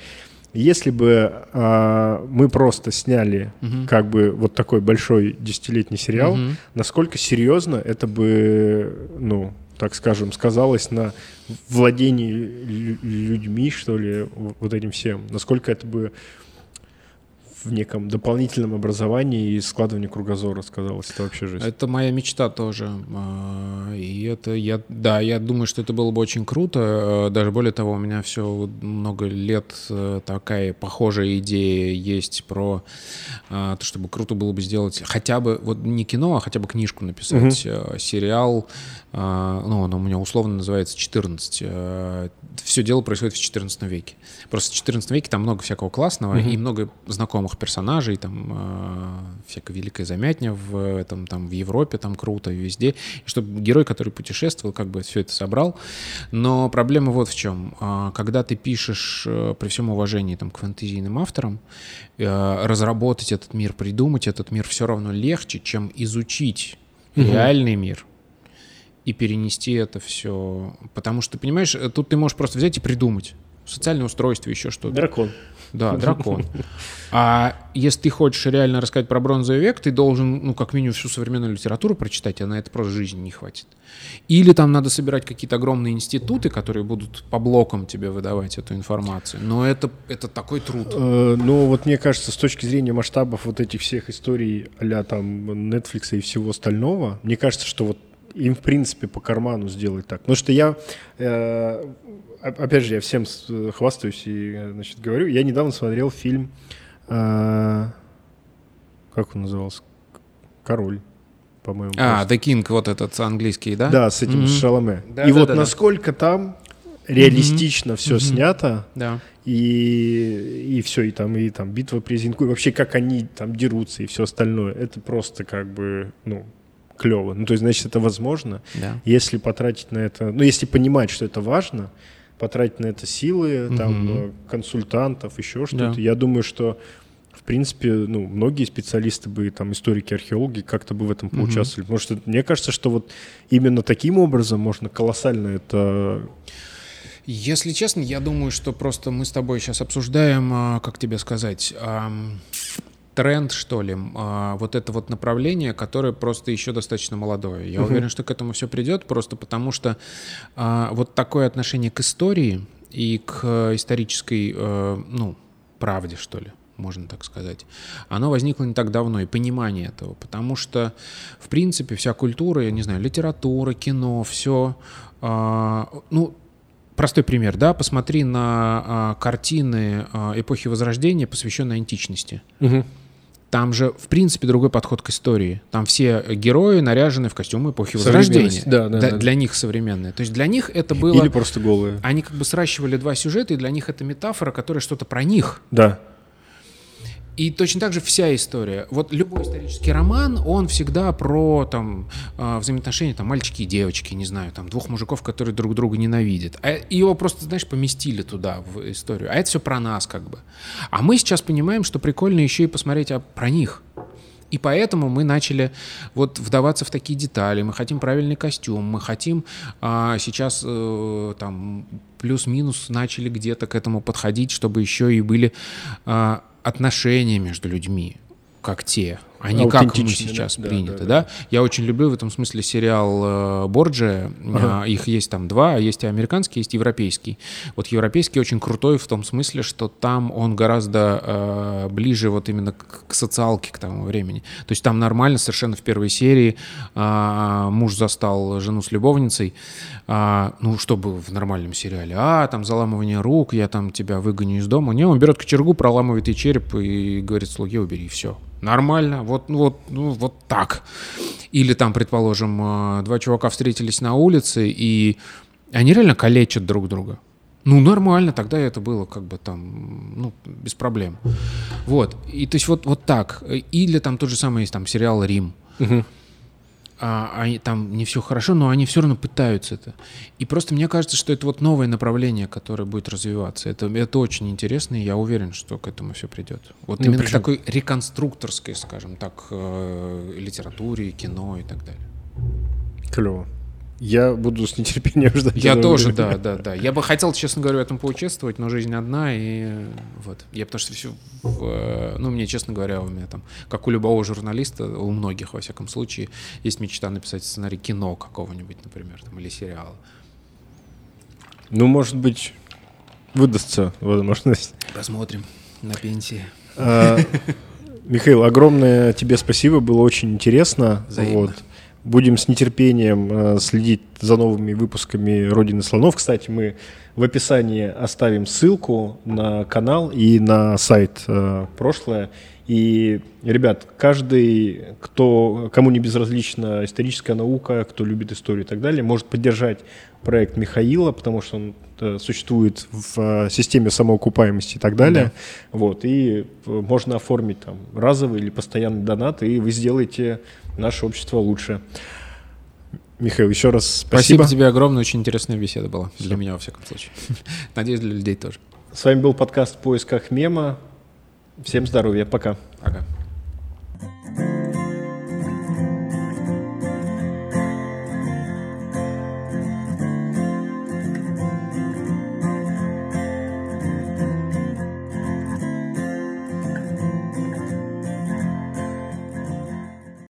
если бы э, мы просто сняли угу. как бы вот такой большой десятилетний сериал, угу. насколько серьезно это бы, ну, так скажем, сказалось на владении людьми, что ли, вот этим всем, насколько это бы в неком дополнительном образовании и складывании кругозора сказалось. Это вообще жизнь. Это моя мечта тоже. А, и это я, да, я думаю, что это было бы очень круто. А, даже более того, у меня все много лет э, такая похожая идея есть про а, то, чтобы круто было бы сделать хотя бы, вот не кино, а хотя бы книжку написать, угу. сериал, ну, он у меня условно называется 14. все дело происходит в 14 веке. Просто в 14 веке там много всякого классного mm-hmm. и много знакомых персонажей, там э, всякая великая замятня в этом, там в Европе, там круто, везде. И чтобы герой, который путешествовал, как бы все это собрал. Но проблема вот в чем. Э, когда ты пишешь, э, при всем уважении там, к фэнтезийным авторам, э, разработать этот мир, придумать этот мир все равно легче, чем изучить mm-hmm. реальный мир и перенести это все. Потому что, понимаешь, тут ты можешь просто взять и придумать. Социальное устройство, еще что-то. Дракон. Да, дракон. А если ты хочешь реально рассказать про бронзовый век, ты должен, ну, как минимум, всю современную литературу прочитать, а на это просто жизни не хватит. Или там надо собирать какие-то огромные институты, которые будут по блокам тебе выдавать эту информацию. Но это, это такой труд. Э, ну, вот мне кажется, с точки зрения масштабов вот этих всех историй а там Netflix и всего остального, мне кажется, что вот им, в принципе, по карману сделать так. Потому что я, э, опять же, я всем хвастаюсь и, значит, говорю, я недавно смотрел фильм, э, как он назывался? «Король» по-моему. А, просто. The King, вот этот английский, да? Да, с этим mm-hmm. Шаломе. Да, и да, вот да, насколько да. там реалистично mm-hmm. все mm-hmm. снято, да. и, и все, и там, и там битва при Зинку, и вообще как они там дерутся и все остальное, это просто как бы, ну, клево. Ну, то есть, значит, это возможно. Да. Если потратить на это, ну, если понимать, что это важно, потратить на это силы, угу. там, консультантов, еще что-то, да. я думаю, что в принципе, ну, многие специалисты бы, там, историки, археологи как-то бы в этом поучаствовали. Угу. Потому что мне кажется, что вот именно таким образом можно колоссально это... Если честно, я думаю, что просто мы с тобой сейчас обсуждаем, а, как тебе сказать, тренд, что ли, а, вот это вот направление, которое просто еще достаточно молодое. Я угу. уверен, что к этому все придет, просто потому что а, вот такое отношение к истории и к исторической, э, ну, правде, что ли, можно так сказать, оно возникло не так давно, и понимание этого, потому что, в принципе, вся культура, я не знаю, литература, кино, все, а, ну, Простой пример, да, посмотри на а, картины а, эпохи Возрождения, посвященные античности. Угу. Там же, в принципе, другой подход к истории. Там все герои наряжены в костюмы эпохи Возрождения. Да, да, да, да. Для них современные. То есть для них это было... Или просто голые. Они как бы сращивали два сюжета, и для них это метафора, которая что-то про них. Да. И точно так же вся история. Вот любой исторический роман, он всегда про там а, взаимоотношения там мальчики и девочки, не знаю, там двух мужиков, которые друг друга ненавидят. А его просто, знаешь, поместили туда в историю. А это все про нас как бы. А мы сейчас понимаем, что прикольно еще и посмотреть а, про них. И поэтому мы начали вот вдаваться в такие детали. Мы хотим правильный костюм, мы хотим а, сейчас э, там плюс-минус начали где-то к этому подходить, чтобы еще и были а, отношения между людьми, как те, а не как мы сейчас да, принято, да, да, да? Я очень люблю в этом смысле сериал э, Борджи. Ага. Их есть там два, есть и американский, есть европейский. Вот европейский очень крутой в том смысле, что там он гораздо э, ближе вот именно к, к социалке к тому времени. То есть там нормально совершенно в первой серии э, муж застал жену с любовницей, э, ну, чтобы в нормальном сериале, а, там заламывание рук, я там тебя выгоню из дома. Не, он берет кочергу, проламывает ей череп и говорит слуге, убери, все, нормально, вот, ну, вот, ну, вот так. Или там, предположим, э, два чувака встретились на улице, и они реально калечат друг друга. Ну, нормально, тогда это было как бы там, ну, без проблем. Вот. И то есть вот, вот так. Или там тот же самый есть там сериал «Рим». Угу а, они, там не все хорошо, но они все равно пытаются это. И просто мне кажется, что это вот новое направление, которое будет развиваться. Это, это очень интересно, и я уверен, что к этому все придет. Вот ну, именно причем... к такой реконструкторской, скажем так, э, литературе, кино и так далее. Клево. Я буду с нетерпением ждать. Я тоже, времени. да, да, да. Я бы хотел, честно говоря, в этом поучаствовать, но жизнь одна, и вот. Я потому что все, в, ну, мне, честно говоря, у меня там, как у любого журналиста, у многих, во всяком случае, есть мечта написать сценарий кино какого-нибудь, например, там, или сериала. Ну, может быть, выдастся возможность. Посмотрим на пенсии. А, Михаил, огромное тебе спасибо, было очень интересно. Взаимно. Вот. Будем с нетерпением э, следить за новыми выпусками «Родины слонов». Кстати, мы в описании оставим ссылку на канал и на сайт э, «Прошлое». И, ребят, каждый, кто, кому не безразлична историческая наука, кто любит историю и так далее, может поддержать проект Михаила, потому что он э, существует в э, системе самоокупаемости и так далее. Да. Вот, и можно оформить там разовый или постоянный донат, и вы сделаете наше общество лучше. Михаил, еще раз спасибо. Спасибо тебе огромное, очень интересная беседа была. Для меня, во всяком случае. Надеюсь, для людей тоже. С вами был подкаст «В поисках мема». Всем здоровья, пока. Пока.